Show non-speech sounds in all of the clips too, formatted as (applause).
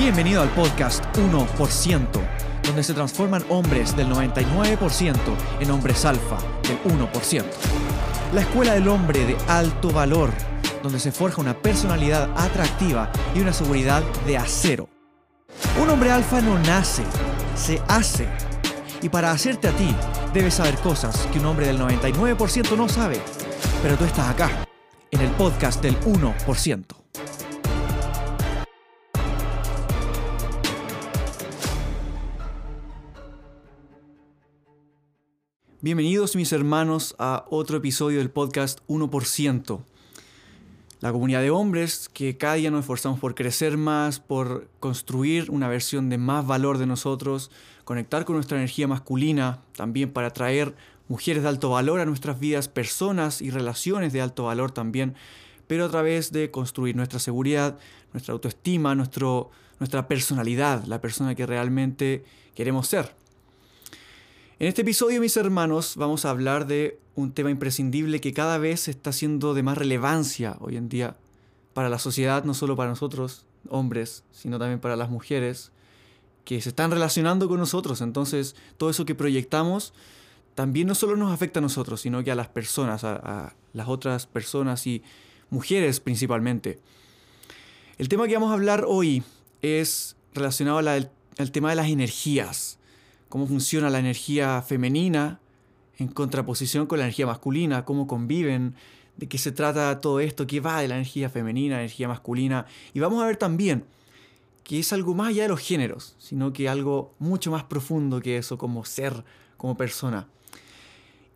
Bienvenido al podcast 1%, donde se transforman hombres del 99% en hombres alfa del 1%. La escuela del hombre de alto valor, donde se forja una personalidad atractiva y una seguridad de acero. Un hombre alfa no nace, se hace. Y para hacerte a ti, debes saber cosas que un hombre del 99% no sabe. Pero tú estás acá, en el podcast del 1%. Bienvenidos mis hermanos a otro episodio del podcast 1%. La comunidad de hombres que cada día nos esforzamos por crecer más, por construir una versión de más valor de nosotros, conectar con nuestra energía masculina, también para atraer mujeres de alto valor a nuestras vidas, personas y relaciones de alto valor también, pero a través de construir nuestra seguridad, nuestra autoestima, nuestro, nuestra personalidad, la persona que realmente queremos ser. En este episodio, mis hermanos, vamos a hablar de un tema imprescindible que cada vez está siendo de más relevancia hoy en día para la sociedad, no solo para nosotros, hombres, sino también para las mujeres, que se están relacionando con nosotros. Entonces, todo eso que proyectamos también no solo nos afecta a nosotros, sino que a las personas, a, las otras personas y mujeres principalmente. El tema que vamos a hablar hoy es relacionado al tema de las energías cómo funciona la energía femenina en contraposición con la energía masculina, cómo conviven, de qué se trata todo esto, qué va de la energía femenina, la energía masculina. Y vamos a ver también que es algo más allá de los géneros, sino que algo mucho más profundo que eso, como ser, como persona.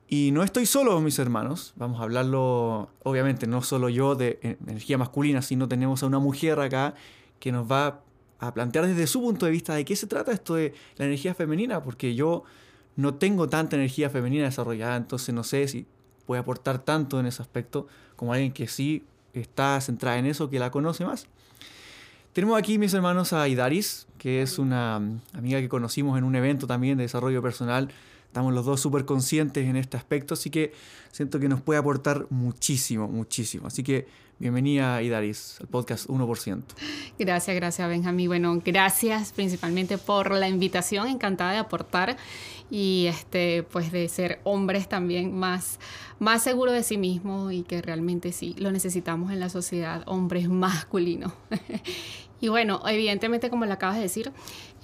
Y no estoy solo, mis hermanos, vamos a hablarlo, obviamente, no solo yo de energía masculina, sino tenemos a una mujer acá que nos va a plantear desde su punto de vista de qué se trata esto de la energía femenina, porque yo no tengo tanta energía femenina desarrollada, entonces no sé si puede aportar tanto en ese aspecto como alguien que sí está centrada en eso, que la conoce más. Tenemos aquí, mis hermanos, a Idaris, que es una amiga que conocimos en un evento también de desarrollo personal. Estamos los dos súper conscientes en este aspecto, así que siento que nos puede aportar muchísimo, muchísimo. Así que Bienvenida, Idaris, al podcast 1%. Gracias, gracias, Benjamín. Bueno, gracias principalmente por la invitación, encantada de aportar y este, pues de ser hombres también más, más seguros de sí mismos y que realmente sí lo necesitamos en la sociedad, hombres masculinos. (laughs) y bueno, evidentemente, como le acabas de decir,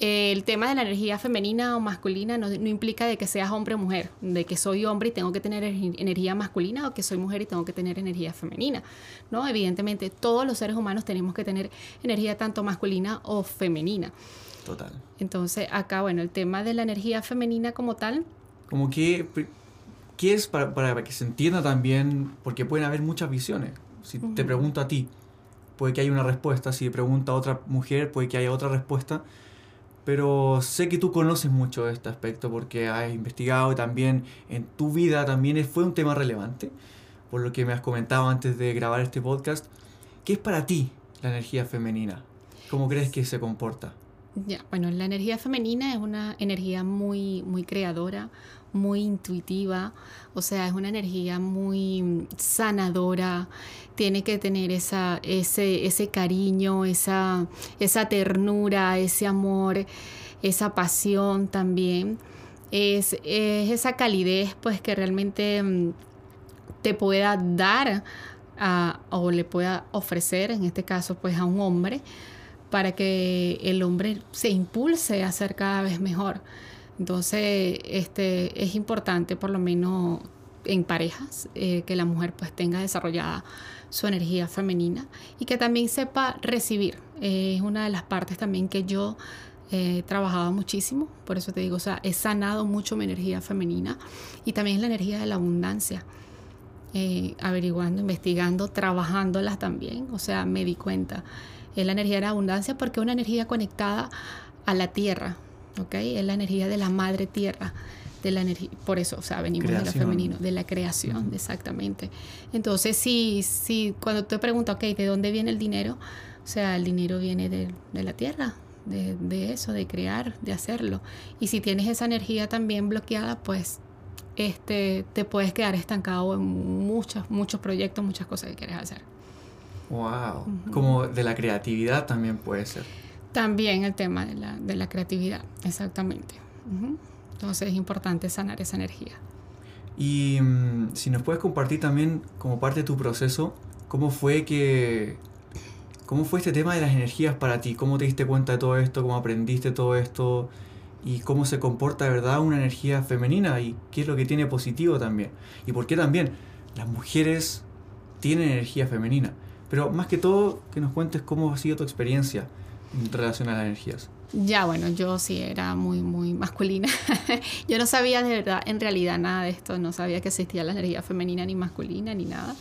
el tema de la energía femenina o masculina no, implica de que seas hombre o mujer, de que soy hombre y tengo que tener energía masculina o que soy mujer y tengo que tener energía femenina. ¿no? Evidentemente, todos los seres humanos tenemos que tener energía tanto masculina o femenina. Total. Entonces, acá, bueno, el tema de la energía femenina como tal. Como que, ¿qué es para, para que se entienda también? Porque pueden haber muchas visiones. Si te pregunto a ti, puede que haya una respuesta. Si te pregunta a otra mujer, puede que haya otra respuesta pero sé que tú conoces mucho este aspecto porque has investigado y también en tu vida también fue un tema relevante, por lo que me has comentado antes de grabar este podcast. ¿Qué es para ti la energía femenina? ¿Cómo crees que se comporta? Ya, bueno, la energía femenina es una energía muy, muy creadora, muy intuitiva, o sea, es una energía muy sanadora, tiene que tener esa, ese, ese cariño, esa, esa ternura, ese amor, esa pasión también. Es, esa calidez pues que realmente mm, te pueda dar o le pueda ofrecer, en este caso pues a un hombre, para que el hombre se impulse a ser cada vez mejor. Entonces, este, es importante por lo menos en parejas eh, que la mujer pues tenga desarrollada su energía femenina y que también sepa recibir. es una de las partes también que yo he trabajado muchísimo, por eso te digo, o sea, he sanado mucho mi energía femenina y también la energía de la abundancia. Eh, averiguando, investigando, trabajándolas también, o sea, me di cuenta. Es la energía de la abundancia porque es una energía conectada a la tierra, es la energía de la madre tierra, de la energía, por eso, o sea, venimos de la femenino, de la creación, exactamente. Entonces, si, si cuando te preguntas, ok, ¿de dónde viene el dinero? O sea, el dinero viene de, la tierra, de, de, eso, de crear, de hacerlo. Y si tienes esa energía también bloqueada, pues este, te puedes quedar estancado en muchos, muchos proyectos, muchas cosas que quieres hacer. Wow. Como de la creatividad también puede ser. También el tema de la, de la creatividad, exactamente. Entonces es importante sanar esa energía. Y mm, si nos puedes compartir también como parte de tu proceso, ¿cómo fue que... ¿Cómo fue este tema de las energías para ti? ¿Cómo te diste cuenta de todo esto? ¿Cómo aprendiste todo esto? ¿Y cómo se comporta de verdad una energía femenina? ¿Y qué es lo que tiene positivo también? ¿Y por qué también las mujeres tienen energía femenina? Pero más que todo, que nos cuentes cómo ha sido tu experiencia en relación a energías. Ya, bueno, yo sí era muy, muy masculina. (laughs) yo no sabía de verdad, en realidad, nada de esto. No sabía que existía la energía femenina ni masculina ni nada.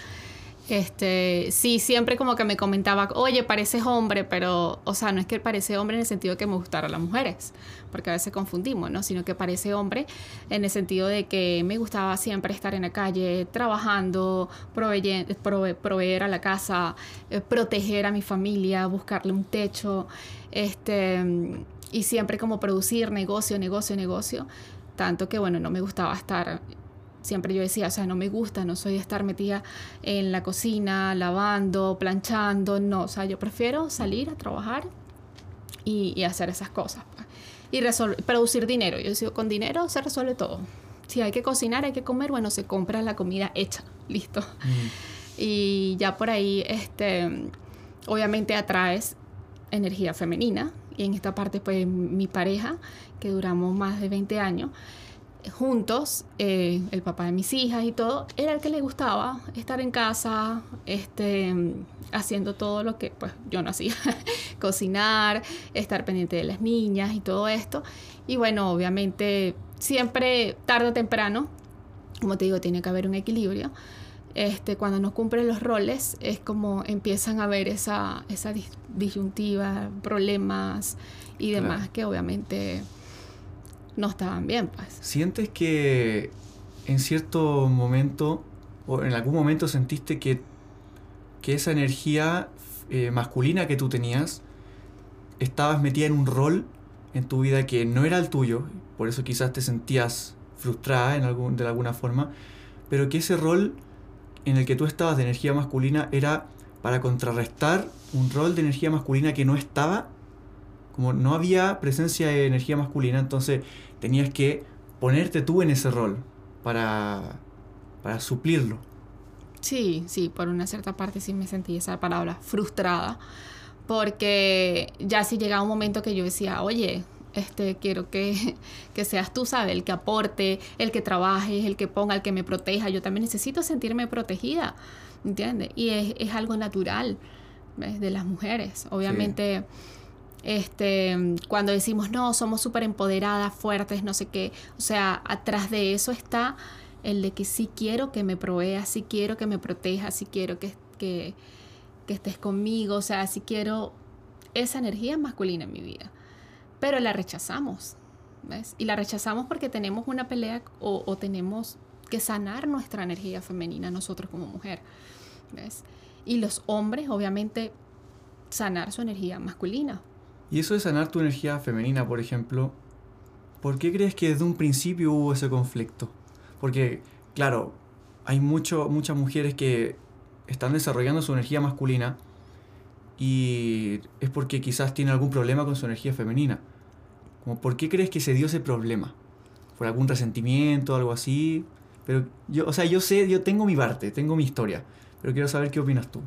Este, sí, siempre como que me comentaba, oye, pareces hombre, pero, o sea, no es que parece hombre en el sentido de que me gustaran las mujeres, porque a veces confundimos, ¿no? Sino que parece hombre en el sentido de que me gustaba siempre estar en la calle, trabajando, proveer a la casa, eh, proteger a mi familia, buscarle un techo, este, y siempre como producir negocio, negocio, negocio. Tanto que, bueno, no me gustaba estar siempre yo decía, o sea, no me gusta, no soy de estar metida en la cocina, lavando, planchando, no, o sea, yo prefiero salir a trabajar y, hacer esas cosas. Pues. Y producir dinero. Yo digo, con dinero se resuelve todo. Si hay que cocinar, hay que comer, bueno, se compra la comida hecha, (laughs) listo. Y ya por ahí, este, obviamente atraes energía femenina. Y en esta parte, pues mi pareja, que duramos más de 20 años, juntos, eh, el papá de mis hijas y todo, era el que le gustaba estar en casa, este, haciendo todo lo que pues yo no hacía, (laughs) cocinar, estar pendiente de las niñas y todo esto. Y bueno, obviamente siempre tarde o temprano, como te digo, tiene que haber un equilibrio. Este, cuando no cumplen los roles, es como empiezan a haber esa, esa disyuntiva, problemas y demás que obviamente no estaban bien, pues. ¿Sientes que en cierto momento, o en algún momento sentiste que, que esa energía eh, masculina que tú tenías, estabas metida en un rol en tu vida que no era el tuyo, por eso quizás te sentías frustrada en algún, de alguna forma, pero que ese rol en el que tú estabas de energía masculina era para contrarrestar un rol de energía masculina que no estaba, como no había presencia de energía masculina, entonces tenías que ponerte tú en ese rol para, para suplirlo. Sí, sí, por una cierta parte sí me sentí esa palabra frustrada, porque ya si llegaba un momento que yo decía, oye, este, quiero que, (laughs) que, seas tú, ¿sabes? El que aporte, el que trabaje, el que ponga, el que me proteja. Yo también necesito sentirme protegida, ¿entiendes? Y es, es algo natural de las mujeres. Obviamente... Este, cuando decimos, no, somos súper empoderadas, fuertes, no sé qué. O sea, atrás de eso está el de que sí quiero que me provea, sí quiero que me proteja, sí quiero que, que, que estés conmigo, o sea, sí quiero esa energía masculina en mi vida. Pero la rechazamos, ¿ves? Y la rechazamos porque tenemos una pelea o, o tenemos que sanar nuestra energía femenina nosotros como mujer, ¿ves? Y los hombres, obviamente, sanar su energía masculina. Y eso de sanar tu energía femenina, por ejemplo, ¿por qué crees que desde un principio hubo ese conflicto? Porque, claro, hay mucho, muchas mujeres que están desarrollando su energía masculina y es porque quizás tienen algún problema con su energía femenina. ¿Por qué crees que se dio ese problema? ¿Por algún resentimiento, algo así? Pero yo, o sea, yo sé, yo tengo mi parte, tengo mi historia, pero quiero saber qué opinas tú.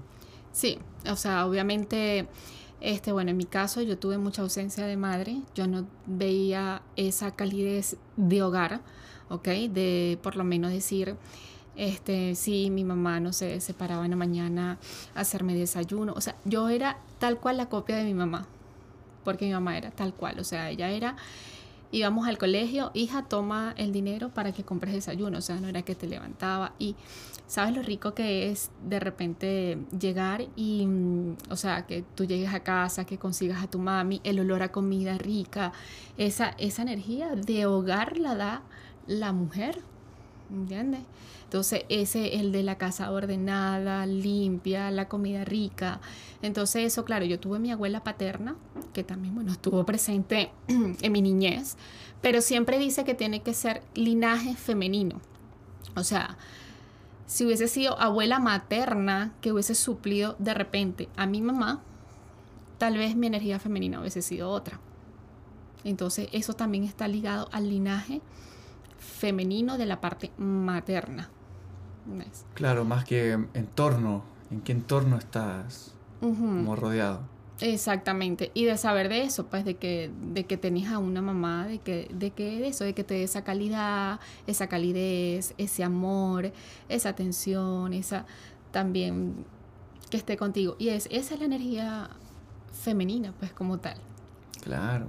Sí, o sea, obviamente este, bueno, en mi caso yo tuve mucha ausencia de madre, yo no veía esa calidez de hogar, ¿ok? De por lo menos decir, este, sí, mi mamá, no se paraba en la mañana a hacerme desayuno, o sea, yo era tal cual la copia de mi mamá, porque mi mamá era tal cual, o sea, ella era íbamos al colegio, hija, toma el dinero para que compres desayuno, o sea, no era que te levantaba y sabes lo rico que es de repente llegar y, mm, o sea, que tú llegues a casa, que consigas a tu mami, el olor a comida rica, esa, esa energía de hogar la da la mujer, ¿entiendes? Entonces, ese, el de la casa ordenada, limpia, la comida rica. Entonces, eso, claro, yo tuve mi abuela paterna, que también, bueno, estuvo presente (clears throat) en mi niñez, pero siempre dice que tiene que ser linaje femenino. O sea, si hubiese sido abuela materna que hubiese suplido de repente a mi mamá, tal vez mi energía femenina hubiese sido otra. Entonces eso también está ligado al linaje femenino de la parte materna. Claro, más que entorno, en qué entorno estás como rodeado. Exactamente, y de saber de eso, pues de que, de que tenés a una mamá, de que, de que de eso, de que te dé esa calidad, esa calidez, ese amor, esa atención, esa también que esté contigo. Y es, esa es la energía femenina, pues como tal. Claro.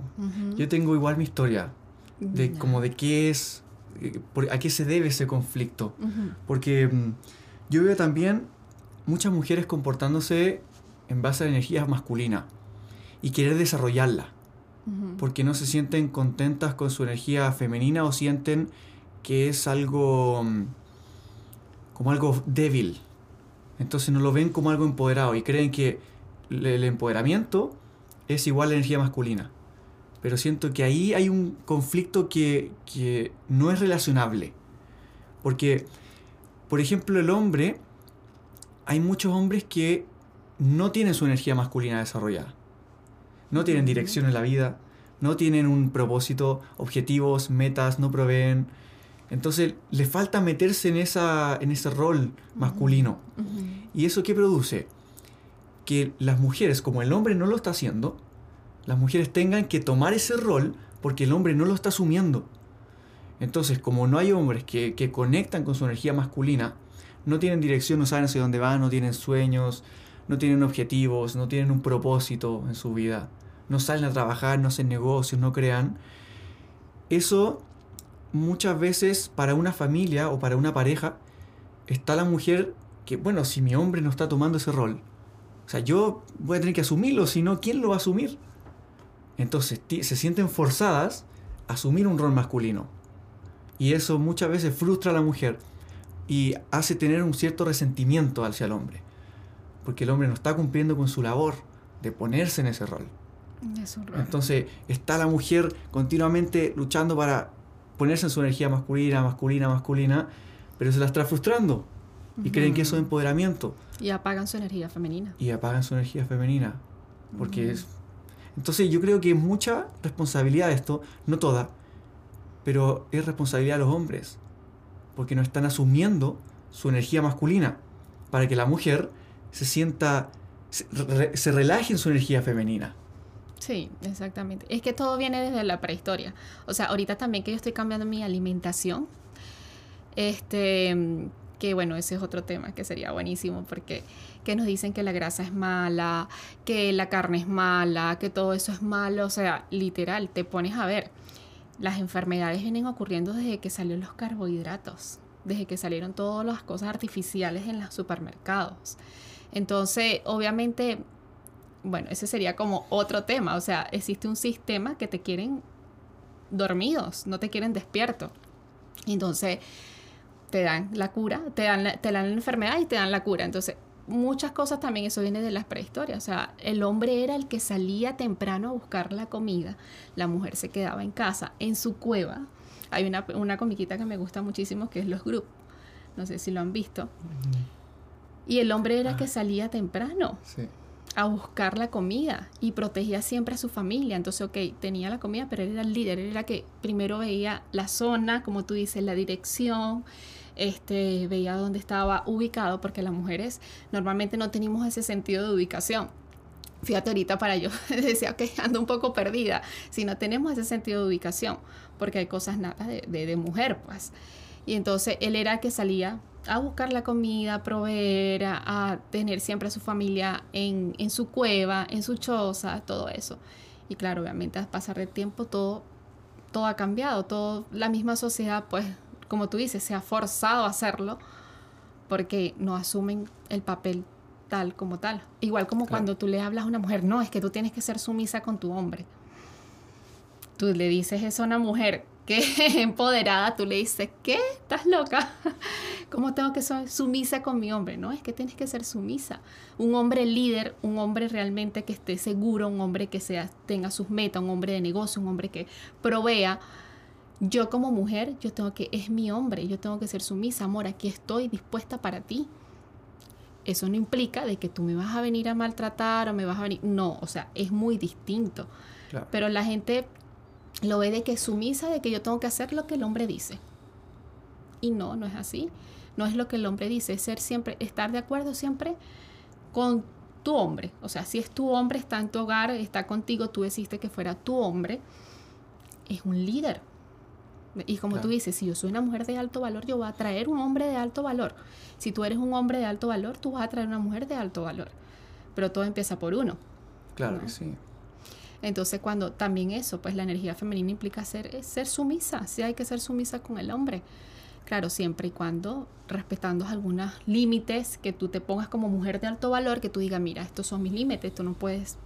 Yo tengo igual mi historia, de como de qué es, eh, a qué se debe ese conflicto. Porque mm, yo veo también muchas mujeres comportándose en base a la energía masculina y querer desarrollarla. Porque no se sienten contentas con su energía femenina o sienten que es algo mm, como algo débil. Entonces no lo ven como algo empoderado y creen que el empoderamiento es igual a la energía masculina. Pero siento que ahí hay un conflicto que, que no es relacionable. Porque, por ejemplo, el hombre, hay muchos hombres que no tienen su energía masculina desarrollada. No tienen dirección en la vida, no tienen un propósito, objetivos, metas, no proveen. Entonces le falta meterse en, esa, en ese rol masculino. ¿Y eso qué produce? Que las mujeres, como el hombre no lo está haciendo, las mujeres tengan que tomar ese rol porque el hombre no lo está asumiendo. Entonces, como no hay hombres que, que conectan con su energía masculina, no tienen dirección, no saben hacia dónde van, no tienen sueños, no tienen objetivos, no tienen un propósito en su vida, no salen a trabajar, no hacen negocios, no crean. Eso muchas veces para una familia o para una pareja está la mujer que, bueno, si mi hombre no está tomando ese rol, o sea, yo voy a tener que asumirlo, si no, ¿quién lo va a asumir? Entonces se sienten forzadas a asumir un rol masculino. Y eso muchas veces frustra a la mujer y hace tener un cierto resentimiento hacia el hombre porque el hombre no está cumpliendo con su labor de ponerse en ese rol. Entonces está la mujer continuamente luchando para ponerse en su energía masculina, masculina, masculina, pero se la está frustrando y creen que eso es empoderamiento. Y apagan su energía femenina. Y apagan su energía femenina. Porque es... Entonces yo creo que es mucha responsabilidad esto, no toda, pero es responsabilidad de los hombres, porque no están asumiendo su energía masculina, para que la mujer se sienta, se, relaje en su energía femenina. Sí, exactamente. Es que todo viene desde la prehistoria. O sea, ahorita también que yo estoy cambiando mi alimentación, este, que bueno, ese es otro tema que sería buenísimo porque que nos dicen que la grasa es mala, que la carne es mala, que todo eso es malo, o sea, literal, te pones a ver, las enfermedades vienen ocurriendo desde que salieron los carbohidratos, desde que salieron todas las cosas artificiales en los supermercados. Entonces, obviamente, bueno, ese sería como otro tema. O sea, existe un sistema que te quieren dormidos, no te quieren despierto. Entonces, te dan la cura, te dan la, te dan la enfermedad y te dan la cura. Entonces, muchas cosas también, eso viene de las prehistorias. O sea, el hombre era el que salía temprano a buscar la comida, la mujer se quedaba en casa, en su cueva. Hay una, una comiquita que me gusta muchísimo que es Los Group. No sé si lo han visto. Y el hombre era que ah. salía temprano a buscar la comida y protegía siempre a su familia. Entonces, ok, tenía la comida, pero él era el líder, él era que primero veía la zona, como tú dices, la dirección, este, veía dónde estaba ubicado, porque las mujeres normalmente no tenemos ese sentido de ubicación. Fíjate ahorita para yo, (laughs) decía, ok, ando un poco perdida, si no tenemos ese sentido de ubicación, porque hay cosas nada de, de, de mujer, pues. Y entonces él era que salía a buscar la comida, a proveer, a, tener siempre a su familia en, en, su cueva, en su choza, todo eso. Y claro, obviamente al pasar el tiempo todo, todo ha cambiado, todo, la misma sociedad, pues, como tú dices, se ha forzado a hacerlo porque no asumen el papel tal como tal. Igual como cuando tú le hablas a una mujer, no, es que tú tienes que ser sumisa con tu hombre. Tú le dices eso a una mujer, que (laughs) empoderada, tú le dices, ¿qué? ¿Estás loca? (laughs) ¿Cómo tengo que ser sumisa con mi hombre? No, es que tienes que ser sumisa. Un hombre líder, un hombre realmente que esté seguro, un hombre que sea, tenga sus metas, un hombre de negocio, un hombre que provea. Yo como mujer, yo tengo que, es mi hombre, yo tengo que ser sumisa, amor, aquí estoy dispuesta para ti. eso no implica de que tú me vas a venir a maltratar o me vas a venir, no, o sea, es muy distinto. Pero la gente lo ve de que es sumisa, de que yo tengo que hacer lo que el hombre dice. Y no, no es así. No es lo que el hombre dice, es ser siempre, estar de acuerdo siempre con tu hombre. O sea, si es tu hombre, está en tu hogar, está contigo, tú decidiste que fuera tu hombre, es un líder. Y como tú dices, si yo soy una mujer de alto valor, yo voy a traer un hombre de alto valor. Si tú eres un hombre de alto valor, tú vas a traer una mujer de alto valor. Pero todo empieza por uno. Claro que sí. Entonces, cuando también eso, pues la energía femenina implica ser, ser sumisa, sí hay que ser sumisa con el hombre. Claro, siempre y cuando respetando algunos límites que tú te pongas como mujer de alto valor, que tú digas, mira, estos son mis límites, tú no puedes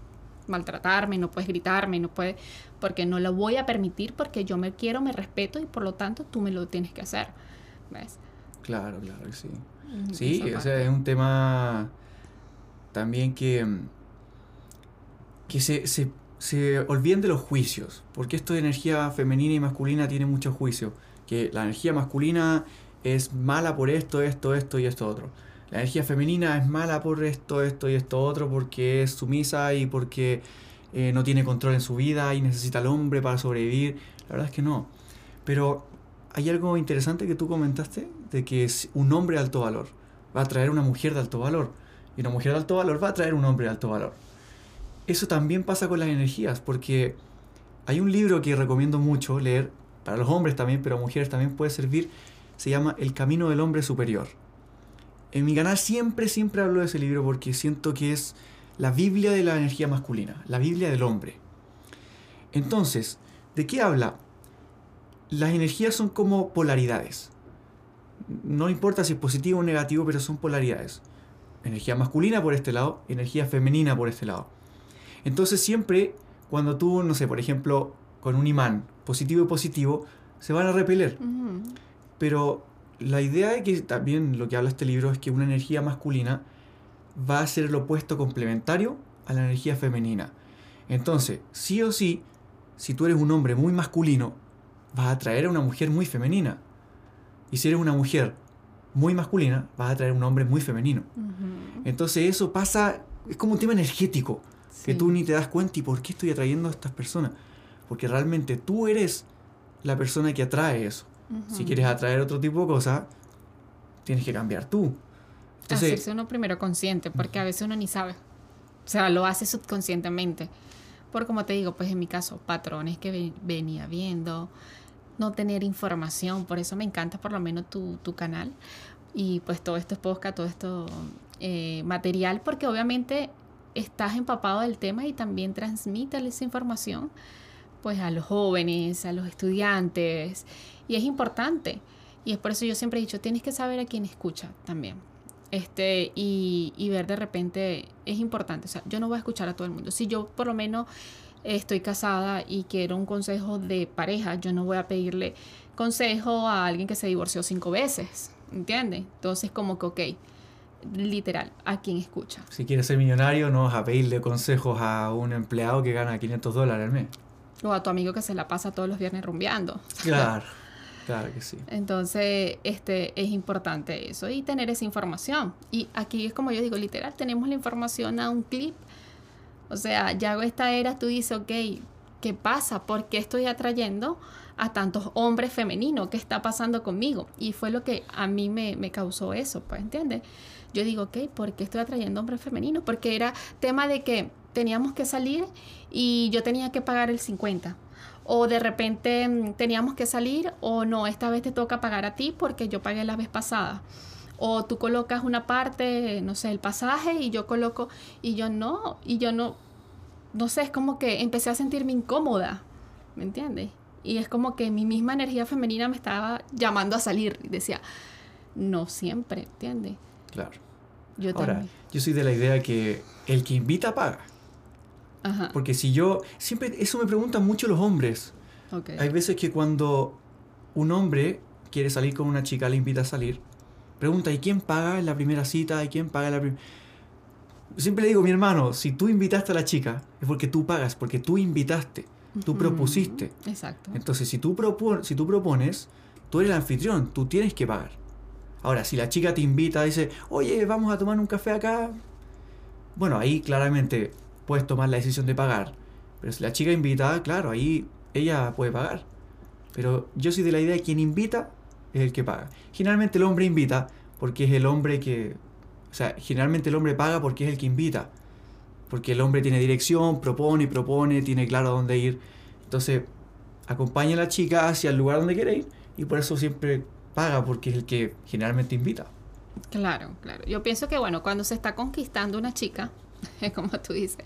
maltratarme, no puedes gritarme, no puedes, porque no lo voy a permitir porque yo me quiero, me respeto y por lo tanto tú me lo tienes que hacer. ¿Ves? Claro, claro, sí. Sí, o sea, es un tema también que, que se, se, se olviden de los juicios, porque esto de energía femenina y masculina tiene mucho juicio, que la energía masculina es mala por esto, esto, esto y esto otro la energía femenina es mala por esto, esto y esto otro, porque es sumisa y porque eh, no tiene control en su vida y necesita al hombre para sobrevivir. La verdad es que no. Pero hay algo interesante que tú comentaste, de que un hombre de alto valor va a traer una mujer de alto valor. Y una mujer de alto valor va a traer un hombre de alto valor. Eso también pasa con las energías, porque hay un libro que recomiendo mucho leer, para los hombres también, pero a mujeres también puede servir, se llama El Camino del Hombre Superior en mi canal siempre, siempre hablo de ese libro porque siento que es la Biblia de la energía masculina, la Biblia del hombre. Entonces, ¿de qué habla? Las energías son como polaridades. No importa si es positivo o negativo, pero son polaridades. Energía masculina por este lado, energía femenina por este lado. Entonces siempre, cuando tú, no sé, por ejemplo, con un imán positivo y positivo, se van a repeler. Pero la idea de que también lo que habla este libro es que una energía masculina va a ser el opuesto complementario a la energía femenina. Entonces, sí o sí, si tú eres un hombre muy masculino, vas a atraer a una mujer muy femenina. Y si eres una mujer muy masculina, vas a atraer a un hombre muy femenino. Entonces eso pasa, es como un tema energético, que tú ni te das cuenta y por qué estoy atrayendo a estas personas. Porque realmente tú eres la persona que atrae eso. Si quieres atraer otro tipo de cosas, tienes que cambiar tú. Entonces, Hacerse uno primero consciente, porque a veces uno ni sabe. O sea, lo hace subconscientemente. Por como te digo, pues en mi caso, patrones que venía viendo, no tener información. Por eso me encanta por lo menos tu, tu canal. Y pues todo esto es podcast, todo esto eh, material, porque obviamente estás empapado del tema y también transmite esa información pues a los jóvenes, a los estudiantes y es importante. Y es por eso yo siempre he dicho, tienes que saber a quién escucha también. Este, y, y ver de repente es importante. O sea, yo no voy a escuchar a todo el mundo. Si yo por lo menos estoy casada y quiero un consejo de pareja, yo no voy a pedirle consejo a alguien que se divorció cinco veces. ¿Entiendes? Entonces, como que, ok, literal, a quién escucha. Si quieres ser millonario, no vas a pedirle consejos a un empleado que gana 500 dólares al mes. O a tu amigo que se la pasa todos los viernes rumbeando. (laughs) Claro. Claro que sí. Entonces, este, es importante eso y tener esa información. Y aquí es como yo digo, literal, tenemos la información a un clip. O sea, ya hago esta era, tú dices, ok, ¿qué pasa? ¿Por qué estoy atrayendo a tantos hombres femeninos? ¿Qué está pasando conmigo? Y fue lo que a mí me, me causó eso, pues, ¿entiendes? Yo digo, ok, ¿por qué estoy atrayendo hombres femeninos? Porque era tema de que teníamos que salir y yo tenía que pagar el 50 o de repente mm, teníamos que salir o no, esta vez te toca pagar a ti porque yo pagué la vez pasada. O tú colocas una parte, no sé, el pasaje y yo coloco y yo no, y yo no, no sé, es como que empecé a sentirme incómoda, ¿me entiendes? Y es como que mi misma energía femenina me estaba llamando a salir y decía, no siempre, ¿entiendes? Claro. Yo Ahora, yo soy de la idea que el que invita paga. Porque si yo, siempre, eso me preguntan mucho los hombres. Hay veces que cuando un hombre quiere salir con una chica, le invita a salir, pregunta, ¿y quién paga en la primera cita? ¿Y quién paga en la primera... Siempre le digo, mi hermano, si tú invitaste a la chica, es porque tú pagas, porque tú invitaste, tú propusiste. Exacto. Entonces, si tú, si tú propones, tú eres el anfitrión, tú tienes que pagar. Ahora, si la chica te invita, dice, oye, vamos a tomar un café acá. Bueno, ahí claramente puedes tomar la decisión de pagar. Pero si la chica invita, claro, ahí ella puede pagar. Pero yo soy de la idea de quien invita es el que paga. Generalmente el hombre invita porque es el hombre que... O sea, generalmente el hombre paga porque es el que invita. Porque el hombre tiene dirección, propone propone, tiene claro dónde ir. Entonces, acompaña a la chica hacia el lugar donde quiere ir y por eso siempre paga porque es el que generalmente invita. Claro, claro. Yo pienso que, bueno, cuando se está conquistando una chica, (laughs) como tú dices,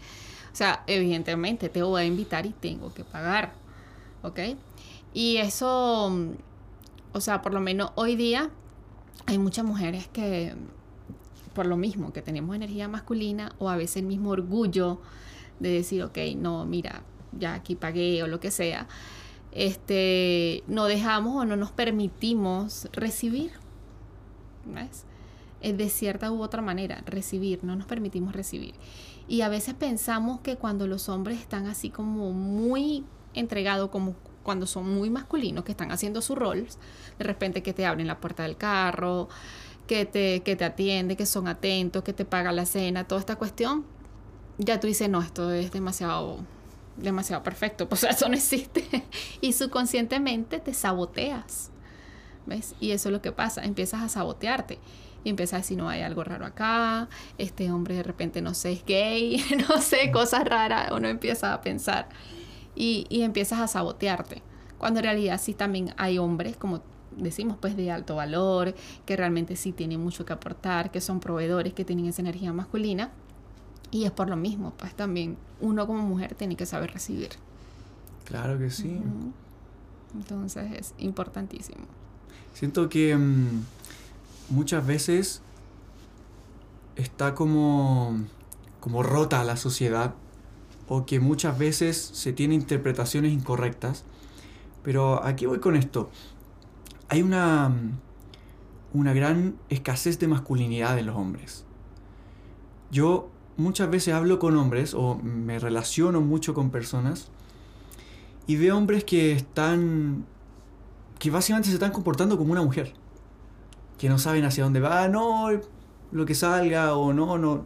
o sea, evidentemente te voy a invitar y tengo que pagar, ¿ok? Y eso, o sea, por lo menos hoy día hay muchas mujeres que, por lo mismo, que tenemos energía masculina o a veces el mismo orgullo de decir, ok, no, mira, ya aquí pagué o lo que sea, este, no dejamos o no nos permitimos recibir. ¿Ves? De cierta u otra manera, recibir, no nos permitimos recibir. Y a veces pensamos que cuando los hombres están así como muy entregados, como cuando son muy masculinos, que están haciendo su rol, de repente que te abren la puerta del carro, que te, que te atiende, que son atentos, que te pagan la cena, toda esta cuestión, ya tú dices, no, esto es demasiado demasiado perfecto, pues (laughs) eso no existe. y subconscientemente te saboteas. ¿Ves? Y eso es lo que pasa, empiezas a sabotearte. Y empiezas a decir, no, hay algo raro acá, este hombre de repente no sé, es gay, (laughs) no sé, cosas raras, uno empieza a pensar. Y, y empiezas a sabotearte. Cuando en realidad sí también hay hombres, como decimos, pues de alto valor, que realmente sí tienen mucho que aportar, que son proveedores, que tienen esa energía masculina y es por lo mismo, pues también uno como mujer tiene que saber recibir. Claro que sí. Entonces es importantísimo. Siento que mm, muchas veces está como, como rota la sociedad o que muchas veces se tienen interpretaciones incorrectas. Pero aquí voy con esto. Hay una, mm, una gran escasez de masculinidad en los hombres. Yo muchas veces hablo con hombres o me relaciono mucho con personas y veo hombres que están, que básicamente se están comportando como una mujer, que no saben hacia dónde va, no, lo que salga o no, no,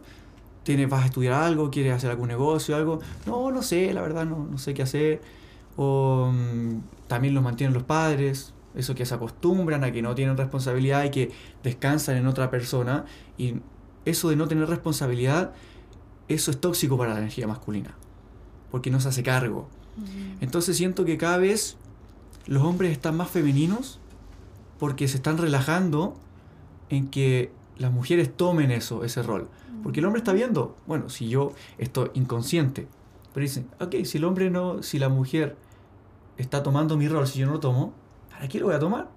tienes, vas a estudiar algo, quieres hacer algún negocio, algo, no, no sé, la verdad no, no sé qué hacer, o mm, también los mantienen los padres, eso que se acostumbran a que no tienen responsabilidad y que descansan en otra persona y eso de no tener responsabilidad eso es tóxico para la energía masculina, porque no se hace cargo. Entonces siento que cada vez los hombres están más femeninos porque se están relajando en que las mujeres tomen eso, ese rol. Porque el hombre está viendo, bueno, si yo estoy inconsciente, pero dicen, ok, si el hombre no, si la mujer está tomando mi rol, si yo no lo tomo, ¿para qué lo voy a tomar?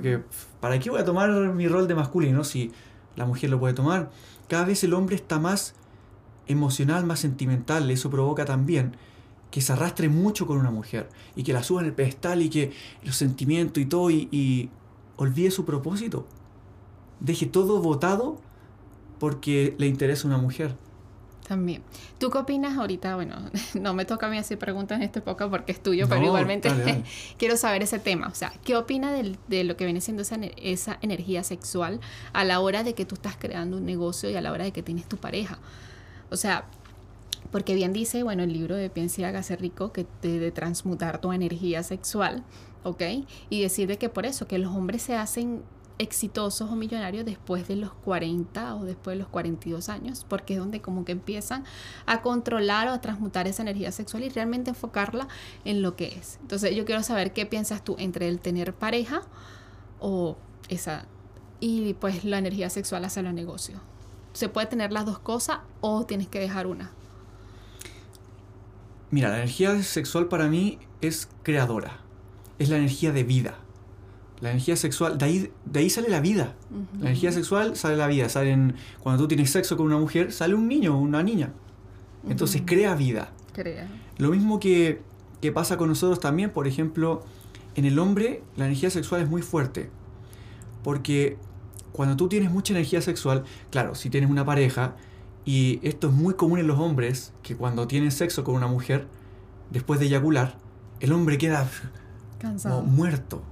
que, ¿Para qué voy a tomar mi rol de masculino si la mujer lo puede tomar? Cada vez el hombre está más emocional, más sentimental, eso provoca también que se arrastre mucho con una mujer y que la suba en el pedestal y que los sentimientos y todo y, olvide su propósito. Deje todo votado porque le interesa una mujer. También. ¿Tú qué opinas ahorita? Bueno, (laughs) no me toca a mí hacer preguntas en este época porque es tuyo, pero igualmente (laughs) quiero saber ese tema. O sea, ¿qué opinas de, de, lo que viene siendo esa, esa energía sexual a la hora de que tú estás creando un negocio y a la hora de que tienes tu pareja? O sea, porque bien dice, bueno, el libro de Piensa y hágase rico, que te de transmutar tu energía sexual, ¿ok? Y decir que por eso, que los hombres se hacen exitosos o millonarios después de los 40 o después de los 42 años, porque es donde como que empiezan a controlar o a transmutar esa energía sexual y realmente enfocarla en lo que es. Entonces yo quiero saber qué piensas tú entre el tener pareja o esa y pues la energía sexual hacia los negocios se puede tener las dos cosas o tienes que dejar una? Mira, la energía sexual para mí es creadora. Es la energía de vida. La energía sexual, de ahí, de ahí sale la vida. La energía sexual sale la vida. Salen, cuando tú tienes sexo con una mujer, sale un niño o una niña. Entonces crea vida. Crea. Lo mismo que, que pasa con nosotros también, por ejemplo, en el hombre la energía sexual es muy fuerte. Porque cuando tú tienes mucha energía sexual, claro, si tienes una pareja, y esto es muy común en los hombres, que cuando tienen sexo con una mujer, después de eyacular, el hombre queda Cansado. muerto.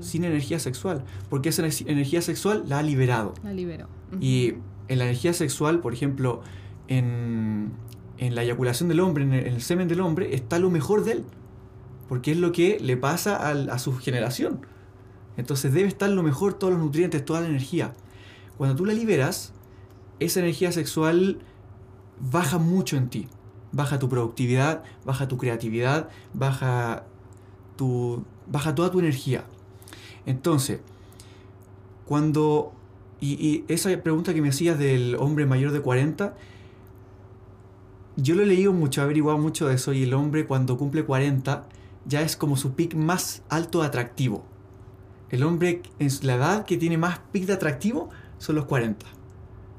sin energía sexual, porque esa energía sexual la ha liberado. La liberó. Y en la energía sexual, por ejemplo, en, la eyaculación del hombre, en el, semen del hombre, está lo mejor de él, porque es lo que le pasa a su generación. Entonces debe estar lo mejor, todos los nutrientes, toda la energía. Cuando tú la liberas, esa energía sexual baja mucho en ti. Baja tu productividad, baja tu creatividad, baja, tu, baja toda tu energía. Entonces, cuando... Y, esa pregunta que me hacías del hombre mayor de 40, yo lo he leído mucho, he averiguado mucho de eso, y el hombre cuando cumple 40 ya es como su pic más alto atractivo. El hombre en la edad que tiene más pic de atractivo son los 40.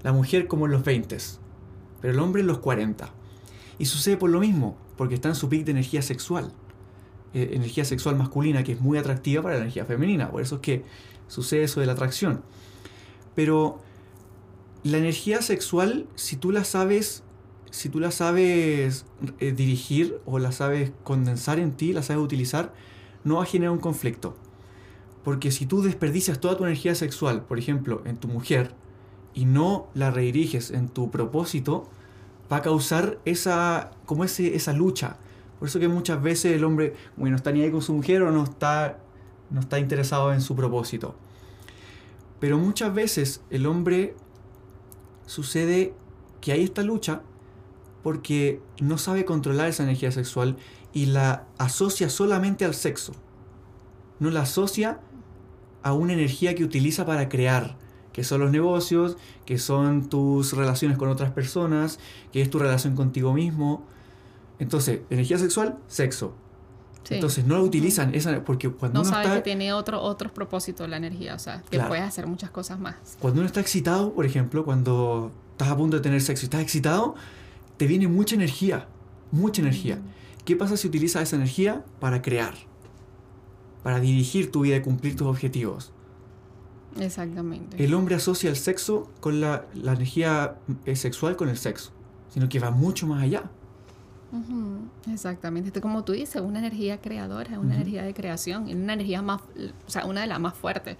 La mujer como en los 20. Pero el hombre en los 40. Y sucede por lo mismo, porque está en su pic de energía sexual. Eh, energía sexual masculina que es muy atractiva para la energía femenina. Por eso es que sucede eso de la atracción. Pero la energía sexual, si tú la sabes, si tú la sabes eh, dirigir o la sabes condensar en ti, la sabes utilizar, no va a generar un conflicto. Porque si tú desperdicias toda tu energía sexual, por ejemplo, en tu mujer, y no la rediriges en tu propósito, va a causar esa, como ese, esa lucha. Por eso que muchas veces el hombre, bueno, está ni ahí con su mujer o no está, no está interesado en su propósito. Pero muchas veces el hombre sucede que hay esta lucha porque no sabe controlar esa energía sexual y la asocia solamente al sexo. No la asocia a una energía que utiliza para crear, que son los negocios, que son tus relaciones con otras personas, que es tu relación contigo mismo. Entonces, energía sexual, sexo. Entonces no la utilizan esa porque cuando no uno sabes que tiene otro otros propósitos la energía, o sea, que puedes hacer muchas cosas más. Cuando uno está excitado, por ejemplo, cuando estás a punto de tener sexo y estás excitado, te viene mucha energía, mucha energía. ¿Qué pasa si utilizas esa energía para crear? Para dirigir tu vida y cumplir tus objetivos. Exactamente. El hombre asocia el sexo con la, energía eh, sexual con el sexo, sino que va mucho más allá. Exactamente, como tú dices, una energía creadora, una energía de creación, una energía más, o sea, una de las más fuertes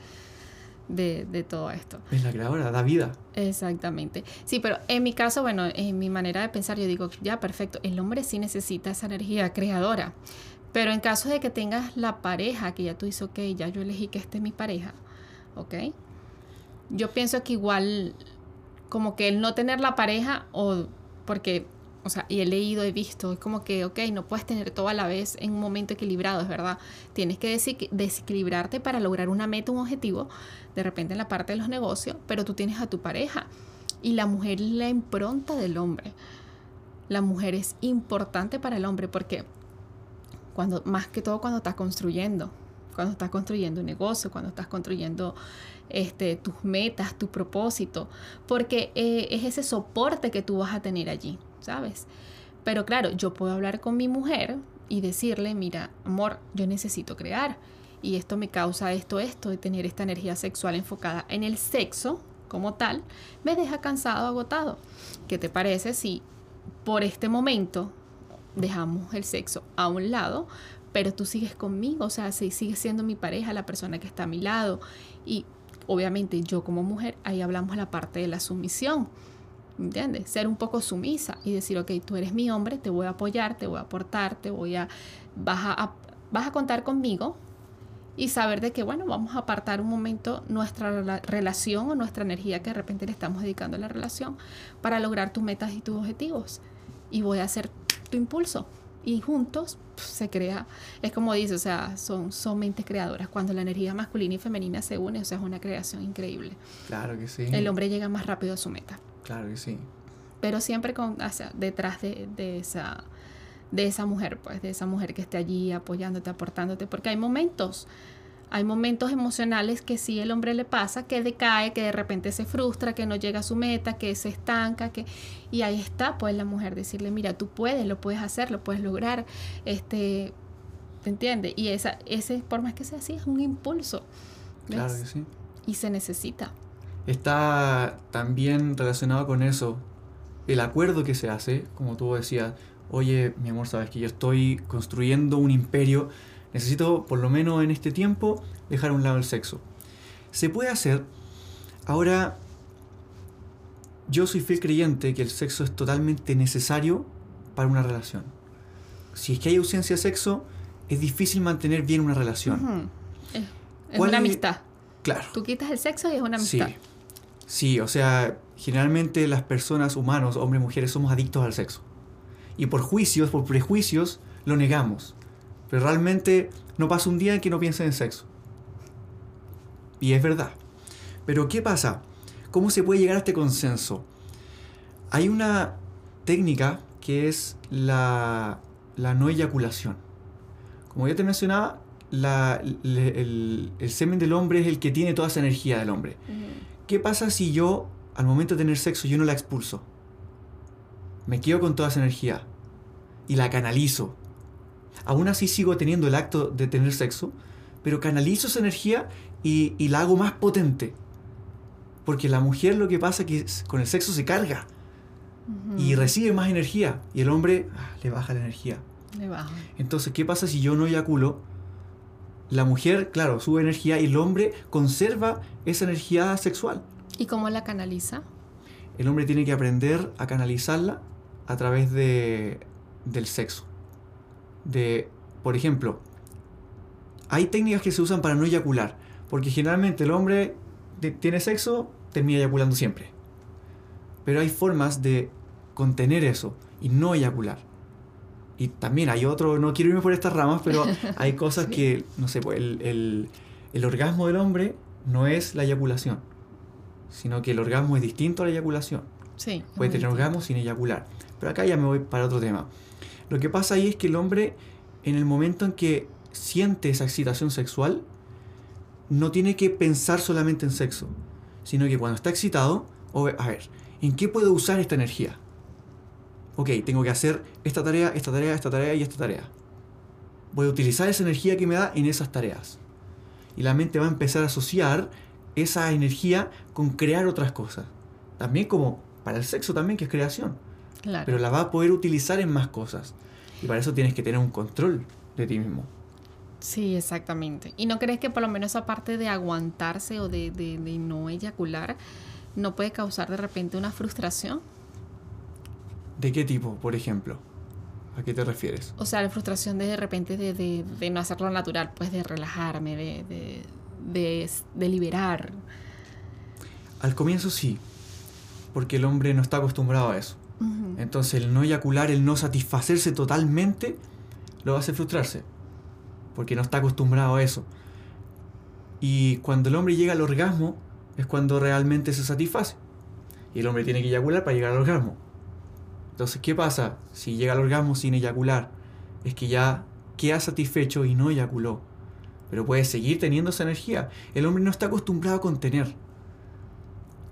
de, de, todo esto. Es la creadora, da vida. Exactamente. Sí, pero en mi caso, bueno, en mi manera de pensar, yo digo, ya, perfecto, el hombre sí necesita esa energía creadora, pero en caso de que tengas la pareja, que ya tú dices, ok, ya yo elegí que este es mi pareja, ok. Yo pienso que igual, como que el no tener la pareja, o porque, o sea, y he leído, he visto, es como que, ok, no puedes tener todo a la vez en un momento equilibrado, es verdad. Tienes que desequilibrarte para lograr una meta, un objetivo, de repente en la parte de los negocios, pero tú tienes a tu pareja. Y la mujer es la impronta del hombre. La mujer es importante para el hombre porque cuando, más que todo cuando estás construyendo, cuando estás construyendo un negocio, cuando estás construyendo este, tus metas, tu propósito, porque eh, es ese soporte que tú vas a tener allí, ¿sabes? Pero claro, yo puedo hablar con mi mujer y decirle, mira, amor, yo necesito crear y esto me causa esto, esto, de tener esta energía sexual enfocada en el sexo como tal, me deja cansado, agotado. ¿Qué te parece si por este momento dejamos el sexo a un lado, pero tú sigues conmigo, o sea, sigues siendo mi pareja, la persona que está a mi lado. Y obviamente yo como mujer, ahí hablamos la parte de la sumisión. ¿Entiendes? Ser un poco sumisa y decir, ok, tú eres mi hombre, te voy a apoyar, te voy a aportar, te voy a, vas a, vas a contar conmigo y saber de que, bueno, vamos a apartar un momento nuestra relación o nuestra energía que de repente le estamos dedicando a la relación para lograr tus metas y tus objetivos. Y voy a hacer tu impulso. Y juntos se crea, es como dice, o sea, son, son mentes creadoras. Cuando la energía masculina y femenina se unen, o sea, es una creación increíble. Claro que sí. El hombre llega más rápido a su meta. Claro que sí. Pero siempre con, o sea, detrás de, de, esa, de esa mujer, pues, de esa mujer que esté allí apoyándote, aportándote, porque hay momentos hay momentos emocionales que sí el hombre le pasa, que decae, que de repente se frustra, que no llega a su meta, que se estanca, que y ahí está pues la mujer decirle, mira, tú puedes, lo puedes hacer, lo puedes lograr, este, ¿te entiendes? Y esa, ese, por más que sea así, es un impulso. Claro que sí. Y se necesita. Está también relacionado con eso, el acuerdo que se hace, como tú decías, oye, mi amor, sabes que yo estoy construyendo un imperio necesito por lo menos en este tiempo dejar a un lado el sexo. Se puede hacer. Ahora, yo soy fiel creyente que el sexo es totalmente necesario para una relación. Si es que hay ausencia de sexo, es difícil mantener bien una relación. Es, es ¿Cuál una amistad. Claro. Tú quitas el sexo y es una Sí. amistad. Sí, o sea, generalmente las personas humanos, hombres y mujeres, somos adictos al sexo. Y por juicios, por prejuicios, lo negamos. Pero realmente no pasa un día en que no piensen en sexo. Y es verdad. Pero ¿qué pasa? ¿Cómo se puede llegar a este consenso? Hay una técnica que es la, la no eyaculación. Como ya te mencionaba, la- el, el semen del hombre es el que tiene toda esa energía del hombre. ¿Qué pasa si yo, al momento de tener sexo, yo no la expulso? Me quedo con toda esa energía y la canalizo. Aún así sigo teniendo el acto de tener sexo, pero canalizo esa energía y, y la hago más potente. Porque la mujer lo que pasa es que con el sexo se carga y recibe más energía y el hombre ah, le baja la energía. Le bajo. Entonces, ¿qué pasa si yo no eyaculo? La mujer, claro, sube energía y el hombre conserva esa energía sexual. ¿Y cómo la canaliza? El hombre tiene que aprender a canalizarla a través de, del sexo. De, por ejemplo, hay técnicas que se usan para no eyacular, porque generalmente el hombre tiene sexo, termina eyaculando siempre. Pero hay formas de contener eso y no eyacular. Y también hay otro, no quiero irme por estas ramas, pero (laughs) hay cosas que, no sé, pues el, el- el orgasmo del hombre no es la eyaculación, sino que el orgasmo es distinto a la eyaculación. Sí. Puede tener orgasmo sin eyacular. Pero acá ya me voy para otro tema. Lo que pasa ahí es que el hombre, en el momento en que siente esa excitación sexual, no tiene que pensar solamente en sexo, sino que cuando está excitado, a ver, ¿en qué puedo usar esta energía? Ok, tengo que hacer esta tarea, esta tarea, esta tarea y esta tarea. Voy a utilizar esa energía que me da en esas tareas. Y la mente va a empezar a asociar esa energía con crear otras cosas. También como para el sexo también, que es creación. Claro. Pero la va a poder utilizar en más cosas. Y para eso tienes que tener un control de ti mismo. Sí, exactamente. ¿Y no crees que por lo menos esa parte de aguantarse o de, de- de no eyacular no puede causar de repente una frustración? ¿De qué tipo, por ejemplo? ¿A qué te refieres? O sea, la frustración de de repente de, de- de no hacerlo natural, pues de relajarme, de liberar. Al comienzo sí, porque el hombre no está acostumbrado a eso. Entonces el no eyacular, el no satisfacerse totalmente, lo hacer frustrarse, porque no está acostumbrado a eso. Y cuando el hombre llega al orgasmo, es cuando realmente se satisface. Y el hombre tiene que eyacular para llegar al orgasmo. Entonces, ¿qué pasa si llega al orgasmo sin eyacular? Es que ya queda satisfecho y no eyaculó. Pero puede seguir teniendo esa energía. El hombre no está acostumbrado a contener.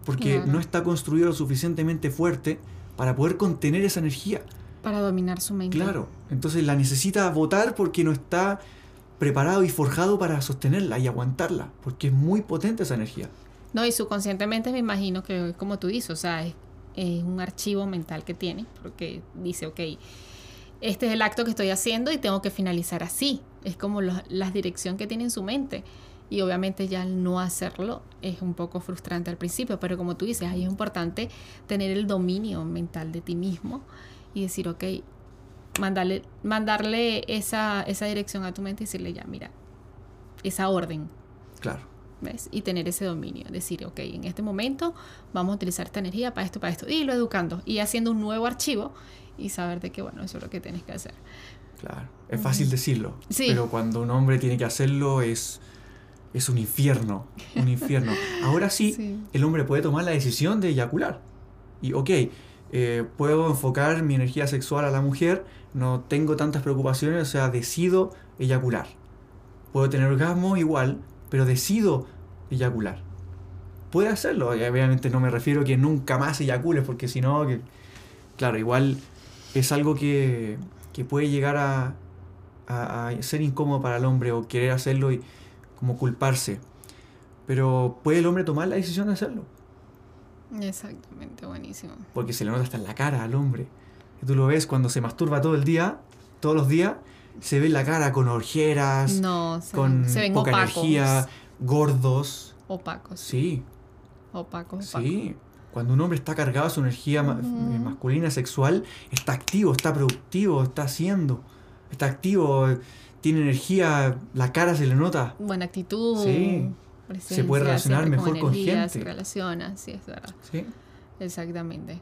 Porque Claro. no está construido lo suficientemente fuerte para poder contener esa energía. Para dominar su mente. Claro. Entonces la necesita votar porque no está preparado y forjado para sostenerla y aguantarla. Porque es muy potente esa energía. No, y subconscientemente me imagino que es como tú dices, o sea, es, es un archivo mental que tiene, porque dice, ok, este es el acto que estoy haciendo y tengo que finalizar así. Es como lo- la dirección que tiene en su mente. Y obviamente ya al no hacerlo es un poco frustrante al principio, pero como tú dices, ahí es importante tener el dominio mental de ti mismo y decir, ok, mandarle, mandarle esa, esa dirección a tu mente y decirle, ya, mira, esa orden, Claro. ¿Ves? Y tener ese dominio. Decir, ok, en este momento vamos a utilizar esta energía para esto, para esto. Y lo educando. Y haciendo un nuevo archivo y saber de que, bueno, eso es lo que tienes que hacer. Claro. Es fácil decirlo. Sí. Pero cuando un hombre tiene que hacerlo es, es un infierno. Un infierno. Ahora sí, Sí. el hombre puede tomar la decisión de eyacular. Y ok, eh, puedo enfocar mi energía sexual a la mujer, no tengo tantas preocupaciones, o sea, decido eyacular. Puedo tener orgasmo igual, pero decido eyacular. Puede hacerlo, y obviamente no me refiero que nunca más eyacules, porque si no, que, claro, igual es algo que, que puede llegar a, a- a ser incómodo para el hombre o querer hacerlo y como culparse. Pero puede el hombre tomar la decisión de hacerlo. Exactamente, buenísimo. Porque se le nota hasta en la cara al hombre. Y tú lo ves cuando se masturba todo el día, todos los días, se ve la cara con No, se, con se ven poca opacos. energía, gordos. Opacos. Sí, Opacos, opacos. sí. Cuando un hombre está cargado de su energía eh, masculina sexual, está activo, está productivo, está haciendo, está activo, tiene energía, la cara se le nota. Buena actitud. Sí. Se puede relacionar mejor con energía, gente. Se relaciona, sí, es verdad. Sí, Exactamente.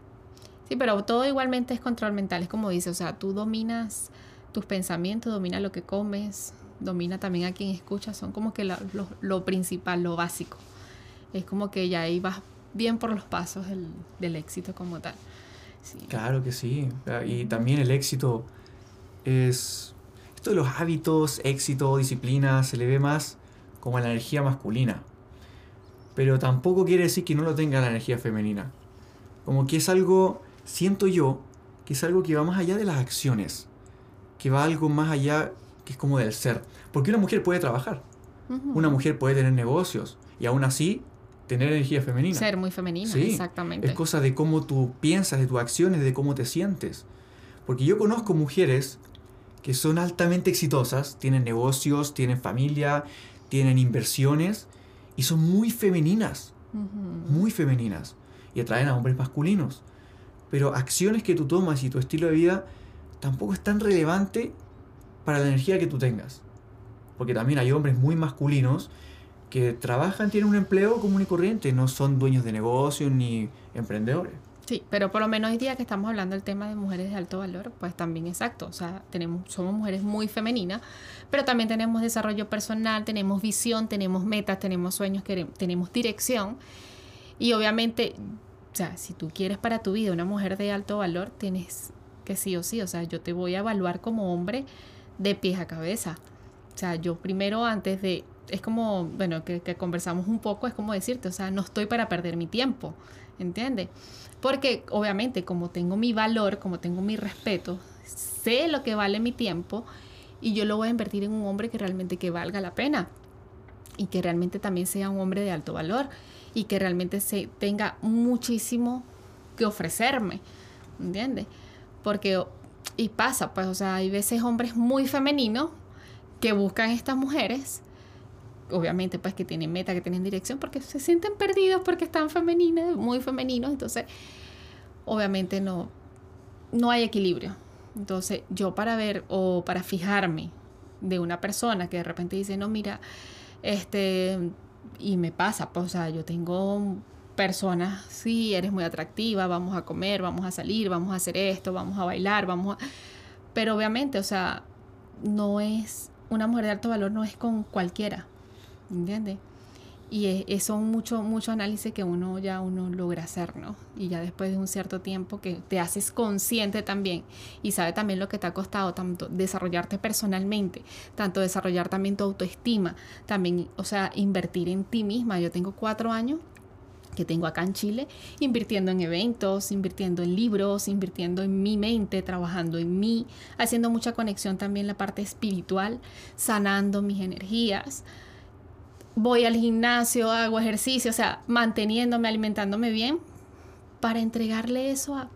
Sí, pero todo igualmente es control mental, es como dice, o sea, tú dominas tus pensamientos, dominas lo que comes, domina también a quien escucha, son como que la- lo, lo principal, lo básico. Es como que ya ahí vas bien por los pasos del, del éxito como tal. Sí. claro que sí. Y también el éxito es... Esto de los hábitos, éxito, disciplina, se le ve más como a la energía masculina. Pero tampoco quiere decir que no lo tenga la energía femenina. Como que es algo, siento yo, que es algo que va más allá de las acciones. Que va algo más allá, que es como del ser. Porque una mujer puede trabajar. Una mujer puede tener negocios. Y aún así, tener energía femenina. Ser muy femenina, Sí, exactamente. Es cosa de cómo tú piensas, de tus acciones, de cómo te sientes. Porque yo conozco mujeres que son altamente exitosas, tienen negocios, tienen familia, tienen inversiones y son muy femeninas, muy femeninas y atraen a hombres masculinos. Pero acciones que tú tomas y tu estilo de vida tampoco es tan relevante para la energía que tú tengas. Porque también hay hombres muy masculinos que trabajan, tienen un empleo común y corriente, no son dueños de negocios ni emprendedores. Sí, pero por lo menos hoy día que estamos hablando del tema de mujeres de alto valor, pues también exacto. O sea, tenemos, somos mujeres muy femeninas, pero también tenemos desarrollo personal, tenemos visión, tenemos metas, tenemos sueños, quere- tenemos dirección. Y obviamente, o sea, si tú quieres para tu vida una mujer de alto valor, tienes que sí o sí. O sea, yo te voy a evaluar como hombre de pies a cabeza. O sea, yo primero antes de, es como, bueno, que, que conversamos un poco, es como decirte, o sea, no estoy para perder mi tiempo, ¿entiendes? Porque obviamente como tengo mi valor, como tengo mi respeto, sé lo que vale mi tiempo y yo lo voy a invertir en un hombre que realmente que valga la pena y que realmente también sea un hombre de alto valor y que realmente se tenga muchísimo que ofrecerme, ¿entiendes? Porque y pasa, pues, o sea, hay veces hombres muy femeninos que buscan estas mujeres obviamente pues que tienen meta, que tienen dirección, porque se sienten perdidos porque están femeninas, muy femeninos, entonces obviamente no, no hay equilibrio. Entonces yo para ver o para fijarme de una persona que de repente dice, no, mira, este, y me pasa, pues, o sea, yo tengo personas, sí, eres muy atractiva, vamos a comer, vamos a salir, vamos a hacer esto, vamos a bailar, vamos a... Pero obviamente, o sea, no es, una mujer de alto valor no es con cualquiera, ¿entiendes? Y es, son mucho, mucho análisis que uno ya uno logra hacer, ¿no? Y ya después de un cierto tiempo que te haces consciente también y sabe también lo que te ha costado tanto desarrollarte personalmente, tanto desarrollar también tu autoestima, también, o sea, invertir en ti misma. Yo tengo cuatro años que tengo acá en Chile, invirtiendo en eventos, invirtiendo en libros, invirtiendo en mi mente, trabajando en mí, haciendo mucha conexión también la parte espiritual, sanando mis energías. Voy al gimnasio, hago ejercicio, o sea, manteniéndome, alimentándome bien, para entregarle eso a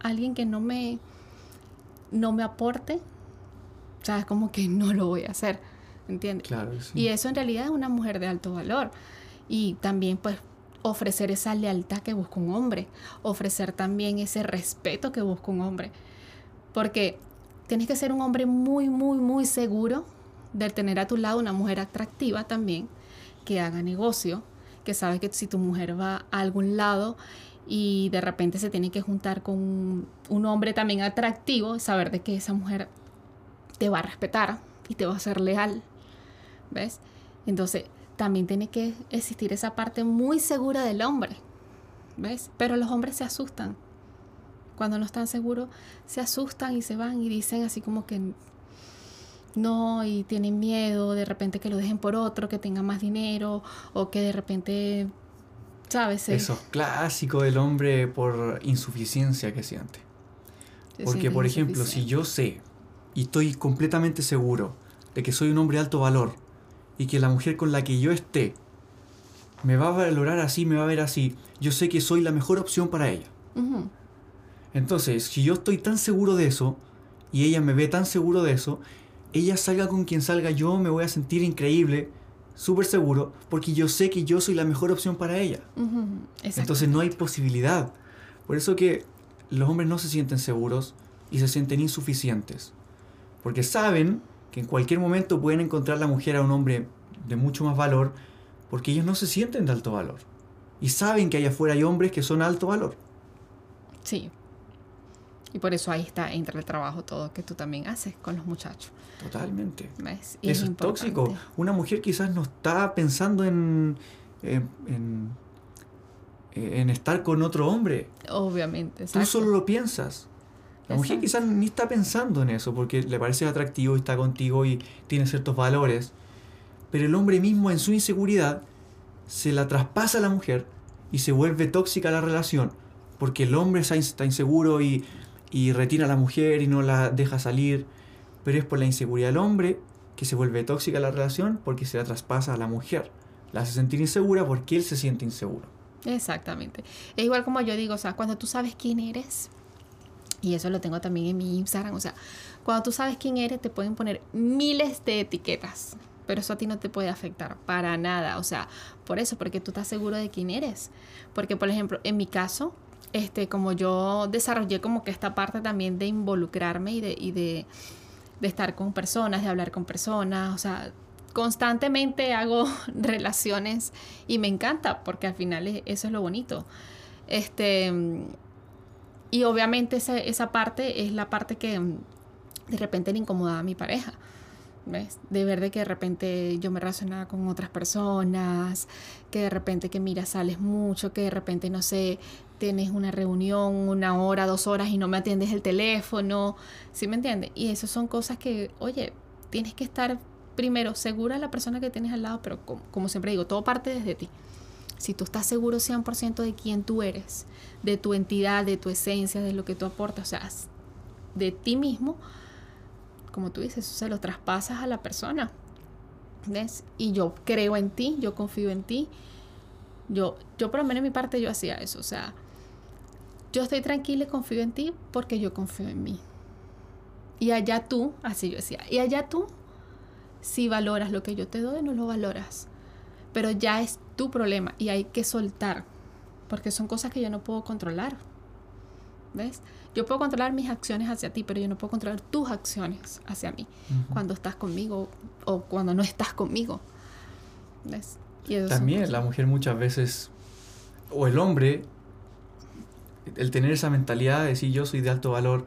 alguien que no me, no me aporte. O sea, es como que no lo voy a hacer, ¿entiendes? Claro sí. Y eso en realidad es una mujer de alto valor. Y también pues ofrecer esa lealtad que busca un hombre, ofrecer también ese respeto que busca un hombre. Porque tienes que ser un hombre muy, muy, muy seguro de tener a tu lado una mujer atractiva también, que haga negocio, que sabe que si tu mujer va a algún lado y de repente se tiene que juntar con un, hombre también atractivo, saber de que esa mujer te va a respetar y te va a ser leal. ¿Ves? Entonces, también tiene que existir esa parte muy segura del hombre. ¿Ves? Pero los hombres se asustan. Cuando no están seguros, se asustan y se van y dicen así como que no y tienen miedo de repente que lo dejen por otro, que tenga más dinero o que de repente, ¿sabes? Eso es clásico del hombre por insuficiencia que siente. se Porque, por ejemplo, si yo sé y estoy completamente seguro de que soy un hombre de alto valor y que la mujer con la que yo esté me va a valorar así, me va a ver así, yo sé que soy la mejor opción para ella. Entonces, si yo estoy tan seguro de eso y ella me ve tan seguro de eso, ella salga con quien salga, yo me voy a sentir increíble, súper seguro, porque yo sé que yo soy la mejor opción para ella. Entonces no hay posibilidad. Por eso que los hombres no se sienten seguros y se sienten insuficientes. Porque saben que en cualquier momento pueden encontrar la mujer a un hombre de mucho más valor, porque ellos no se sienten de alto valor. Y saben que allá afuera hay hombres que son alto valor. Sí. Y por eso ahí está, entra el trabajo todo que tú también haces con los muchachos. Totalmente. Eso es, tóxico. Una mujer quizás no está pensando en, en, en, estar con otro hombre. Obviamente. Tú solo lo piensas. La mujer quizás ni está pensando en eso porque le parece atractivo y está contigo y tiene ciertos valores. Pero el hombre mismo en su inseguridad se la traspasa a la mujer y se vuelve tóxica la relación porque el hombre está inseguro y, y retira a la mujer y no la deja salir pero es por la inseguridad del hombre que se vuelve tóxica la relación porque se la traspasa a la mujer. La hace sentir insegura porque él se siente inseguro. Exactamente. Es igual como yo digo, o sea, cuando tú sabes quién eres, y eso lo tengo también en mi Instagram, o sea, cuando tú sabes quién eres, te pueden poner miles de etiquetas, pero eso a ti no te puede afectar para nada, o sea, por eso, porque tú estás seguro de quién eres. Porque, por ejemplo, en mi caso, este, como yo desarrollé como que esta parte también de involucrarme y de, y de de estar con personas, de hablar con personas, o sea, constantemente hago (laughs) relaciones y me encanta porque al final eso es lo bonito. Este, y obviamente esa, esa parte es la parte que de repente le incomodaba a mi pareja. ¿Ves? De ver de que de repente yo me relacionaba con otras personas, que de repente que mira, sales mucho, que de repente, no sé, tienes una reunión una hora, dos horas y no me atiendes el teléfono, ¿sí me entiendes? Y eso son cosas que, oye, tienes que estar primero segura de la persona que tienes al lado, pero como, siempre digo, todo parte desde ti. Si tú estás seguro 100% de quién tú eres, de tu entidad, de tu esencia, de lo que tú aportas, o sea, de ti mismo, como tú dices, se lo traspasas a la persona. ¿Ves? Y yo creo en ti, yo confío en ti. Yo, yo por lo menos en mi parte yo hacía eso, o sea, yo estoy tranquila y confío en ti porque yo confío en mí. Y allá tú, así yo decía, y allá tú, si valoras lo que yo te doy, no lo valoras. Pero ya es tu problema y hay que soltar, porque son cosas que yo no puedo controlar. ¿Ves? Yo puedo controlar mis acciones hacia ti, pero yo no puedo controlar tus acciones hacia mí cuando estás conmigo o cuando no estás conmigo. ¿Ves? También la mujer muchas veces, o el hombre, el tener esa mentalidad de decir yo soy de alto valor,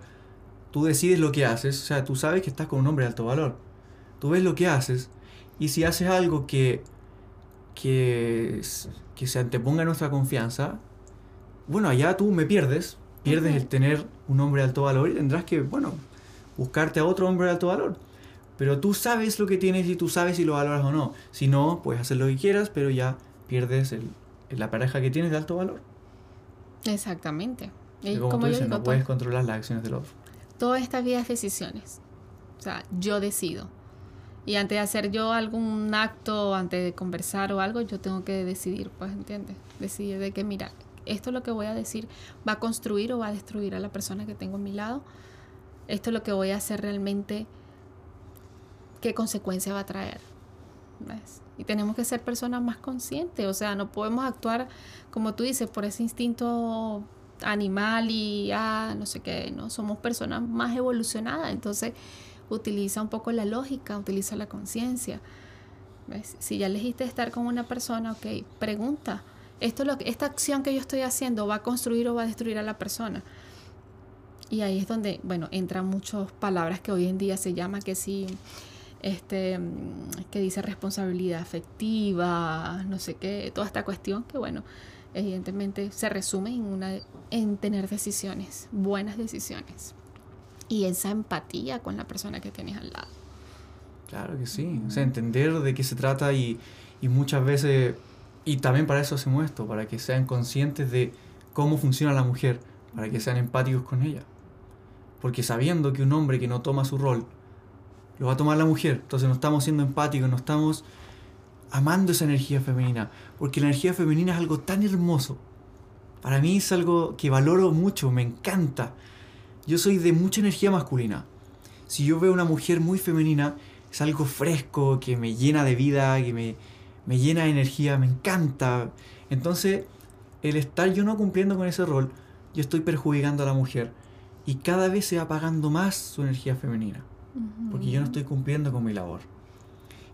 tú decides lo que haces, o sea, tú sabes que estás con un hombre de alto valor, tú ves lo que haces, y si haces algo que, que, que se anteponga a nuestra confianza, bueno, allá tú me pierdes, pierdes el tener un hombre de alto valor y tendrás que, bueno, buscarte a otro hombre de alto valor. Pero tú sabes lo que tienes y tú sabes si lo valoras o no. Si no, puedes hacer lo que quieras, pero ya pierdes el, la pareja que tienes de alto valor. Exactamente. Y como, tú dices, no puedes controlar las acciones del otro. Todas estas vías decisiones. O sea, yo decido. Y antes de hacer yo algún acto, antes de conversar o algo, yo tengo que decidir, pues, ¿entiendes? Decidir de que, mira, esto es lo que voy a decir, va a construir o va a destruir a la persona que tengo a mi lado. Esto es lo que voy a hacer realmente, qué consecuencia va a traer. Y tenemos que ser personas más conscientes, o sea, no podemos actuar, como tú dices, por ese instinto animal y, ah, no sé qué, no, somos personas más evolucionadas, entonces utiliza un poco la lógica, utiliza la conciencia. Si ya elegiste estar con una persona, ok, pregunta, esto lo esta acción que yo estoy haciendo va a construir o va a destruir a la persona. Y ahí es donde, bueno, entran muchas palabras que hoy en día se llama que sí, este, que dice responsabilidad afectiva, no sé qué, toda esta cuestión que, bueno, evidentemente se resume en, una, en tener decisiones, buenas decisiones. Y esa empatía con la persona que tienes al lado. Claro que sí, o sea, entender de qué se trata y, y muchas veces y también para eso hacemos esto, para que sean conscientes de cómo funciona la mujer, para que sean empáticos con ella. Porque sabiendo que un hombre que no toma su rol, lo va a tomar la mujer, entonces no estamos siendo empáticos, no estamos amando esa energía femenina, porque la energía femenina es algo tan hermoso. Para mí es algo que valoro mucho, me encanta. Yo soy de mucha energía masculina. Si yo veo una mujer muy femenina, es algo fresco, que me llena de vida, que me, me llena de energía, me encanta. Entonces, el estar yo no cumpliendo con ese rol, yo estoy perjudicando a la mujer. Y cada vez se va apagando más su energía femenina. Porque yo no estoy cumpliendo con mi labor.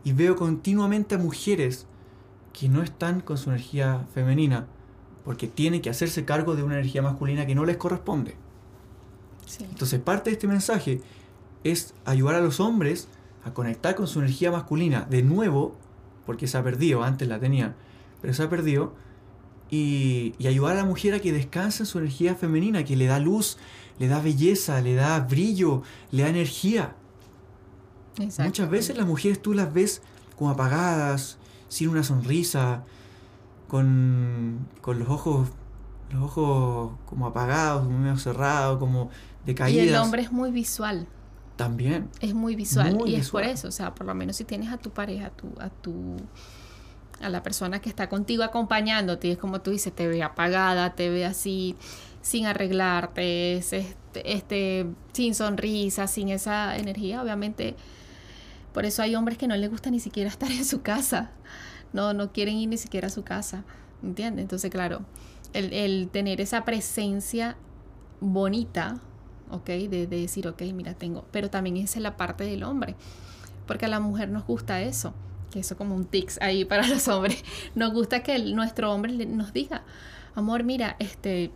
Y veo continuamente a mujeres que no están con su energía femenina. Porque tienen que hacerse cargo de una energía masculina que no les corresponde. Entonces parte de este mensaje es ayudar a los hombres a conectar con su energía masculina de nuevo, porque se ha perdido, antes la tenían, pero se ha perdido, y, ayudar a la mujer a que descanse en su energía femenina, que le da luz, le da belleza, le da brillo, le da energía. Muchas veces las mujeres tú las ves como apagadas, sin una sonrisa, con, con los ojos los ojos como apagados, como medio cerrados, como decaídas. Y el hombre es muy visual. También. Es muy visual. y es por eso, o sea, por lo menos si tienes a tu pareja, a tu, a tu, a la persona que está contigo acompañándote, es como tú dices, te ve apagada, te ve así, sin arreglarte, este, este, sin sonrisa, sin esa energía, obviamente. Por eso hay hombres que no les gusta ni siquiera (laughs) estar en su casa. No, no quieren ir ni siquiera a su casa. ¿Entiendes? Entonces, claro, el, el tener esa presencia bonita ¿ok? De, decir, ok, mira, tengo. Pero también esa es la parte del hombre, porque a la mujer nos gusta eso, que eso como un tics ahí (laughs) para los hombres. Nos gusta que nuestro hombre nos diga, amor, mira, este,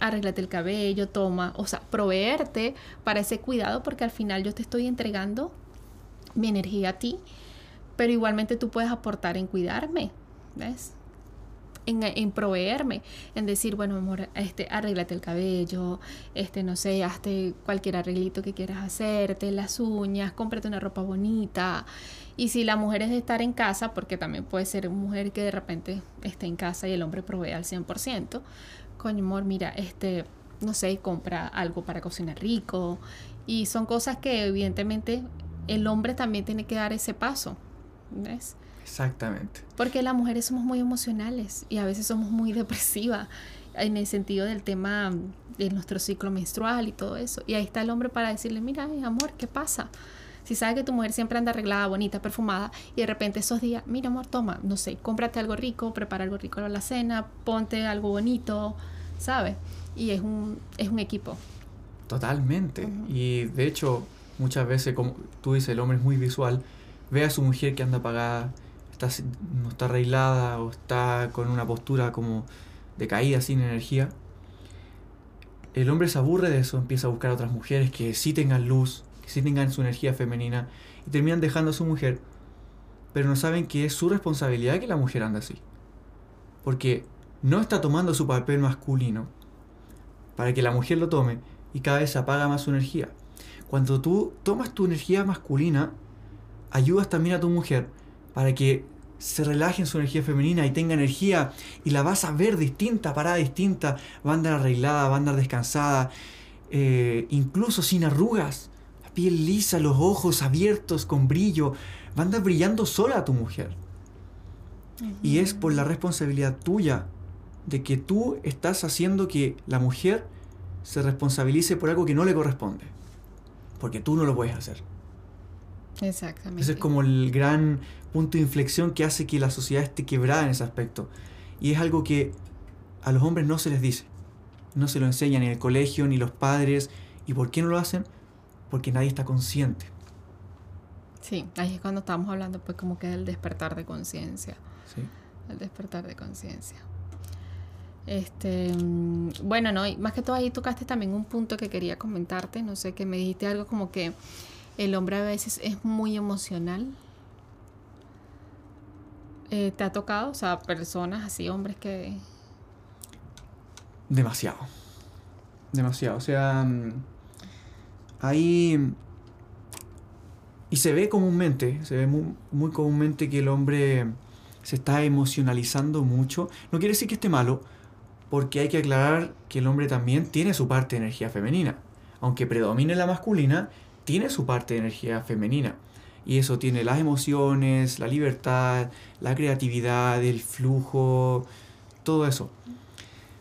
arréglate el cabello, toma, o sea, proveerte para ese cuidado, porque al final yo te estoy entregando mi energía a ti, pero igualmente tú puedes aportar en cuidarme, ¿ves? en, proveerme, en decir, bueno, amor, este, arréglate el cabello, este, no sé, hazte cualquier arreglito que quieras hacerte, las uñas, cómprate una ropa bonita. Y si la mujer es de estar en casa, porque también puede ser mujer que de repente esté en casa y el hombre provee al 100%, coño, amor, mira, este, no sé, compra algo para cocinar rico. Y son cosas que evidentemente el hombre también tiene que dar ese paso. ¿Ves? Exactamente. Porque las mujeres somos muy emocionales y a veces somos muy (laughs) depresivas en el sentido del tema de nuestro ciclo menstrual y todo eso. Y ahí está el hombre para decirle, mira, amor, ¿qué pasa? Si sabes que tu mujer siempre anda arreglada, bonita, perfumada, y de repente esos días, mira, amor, toma, no sé, cómprate algo rico, prepara algo rico para la cena, ponte algo bonito, ¿sabes? Y es un, es un equipo. Totalmente. Y de hecho, muchas veces, como tú dices, el hombre es muy visual, ve a su mujer que anda apagada, no está arreglada o está con una postura como decaída, sin energía, el hombre se aburre de eso, empieza a buscar a otras mujeres que sí tengan luz, que sí tengan su energía femenina y terminan dejando a su mujer, pero no saben que es su responsabilidad que la mujer ande así. Porque no está tomando su papel masculino para que la mujer lo tome y cada vez apaga más su energía. Cuando tú tomas tu energía masculina, ayudas también a tu mujer para que se relaje en su energía femenina y tenga energía y la vas a ver distinta, parada distinta, va a andar arreglada, va a andar descansada, eh, incluso sin arrugas, la piel lisa, los ojos abiertos con brillo, va a andar brillando sola a tu mujer. Y es por la responsabilidad tuya de que tú estás haciendo que la mujer se responsabilice por algo que no le corresponde, porque tú no lo puedes hacer. Exactamente. Ese es como el gran punto de inflexión que hace que la sociedad esté quebrada en ese aspecto. Y es algo que a los hombres no se les dice. No se lo enseñan ni el colegio, ni los padres. ¿Y por qué no lo hacen? Porque nadie está consciente. Sí, ahí es cuando estamos hablando pues como que del despertar de conciencia. Sí. El despertar de conciencia. Este, mm, bueno, no, más que todo ahí tocaste también un punto que quería comentarte, no sé, que me dijiste algo como que el hombre a veces es muy emocional. Eh, ¿Te ha tocado? O sea, personas así, hombres que... Demasiado. Demasiado. O sea, mm, ahí... Y se ve comúnmente, se ve muy comúnmente que el hombre se está emocionalizando mucho. No quiere decir que esté malo, porque hay que aclarar que el hombre también tiene su parte de energía femenina. Aunque predomine la masculina, tiene su parte de energía femenina. Y eso tiene las emociones, la libertad, la creatividad, el flujo, todo eso.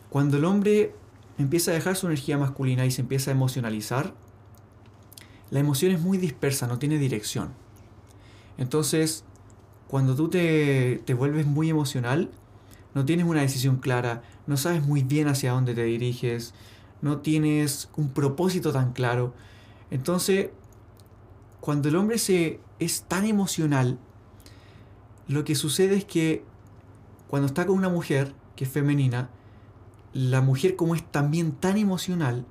Cuando el hombre empieza a dejar su energía masculina y se empieza a emocionalizar, la emoción es muy dispersa, no tiene dirección. Entonces, cuando tú te, te vuelves muy emocional, no tienes una decisión clara, no sabes muy bien hacia dónde te diriges, no tienes un propósito tan claro. Entonces, cuando el hombre se, es tan emocional, lo que sucede es que cuando está con una mujer que es femenina, la mujer como es también tan emocional,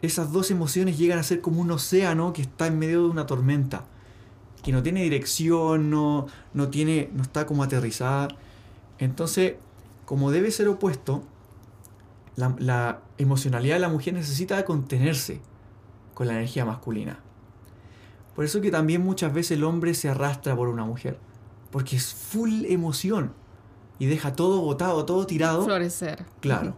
esas dos emociones llegan a ser como un océano que está en medio de una tormenta, que no tiene dirección, no, no, tiene, no está como aterrizada. Entonces, como debe ser opuesto, la, la emocionalidad de la mujer necesita contenerse con la energía masculina. Por eso que también muchas veces el hombre se arrastra por una mujer, porque es full emoción y deja todo botado, todo tirado. Florecer. Claro.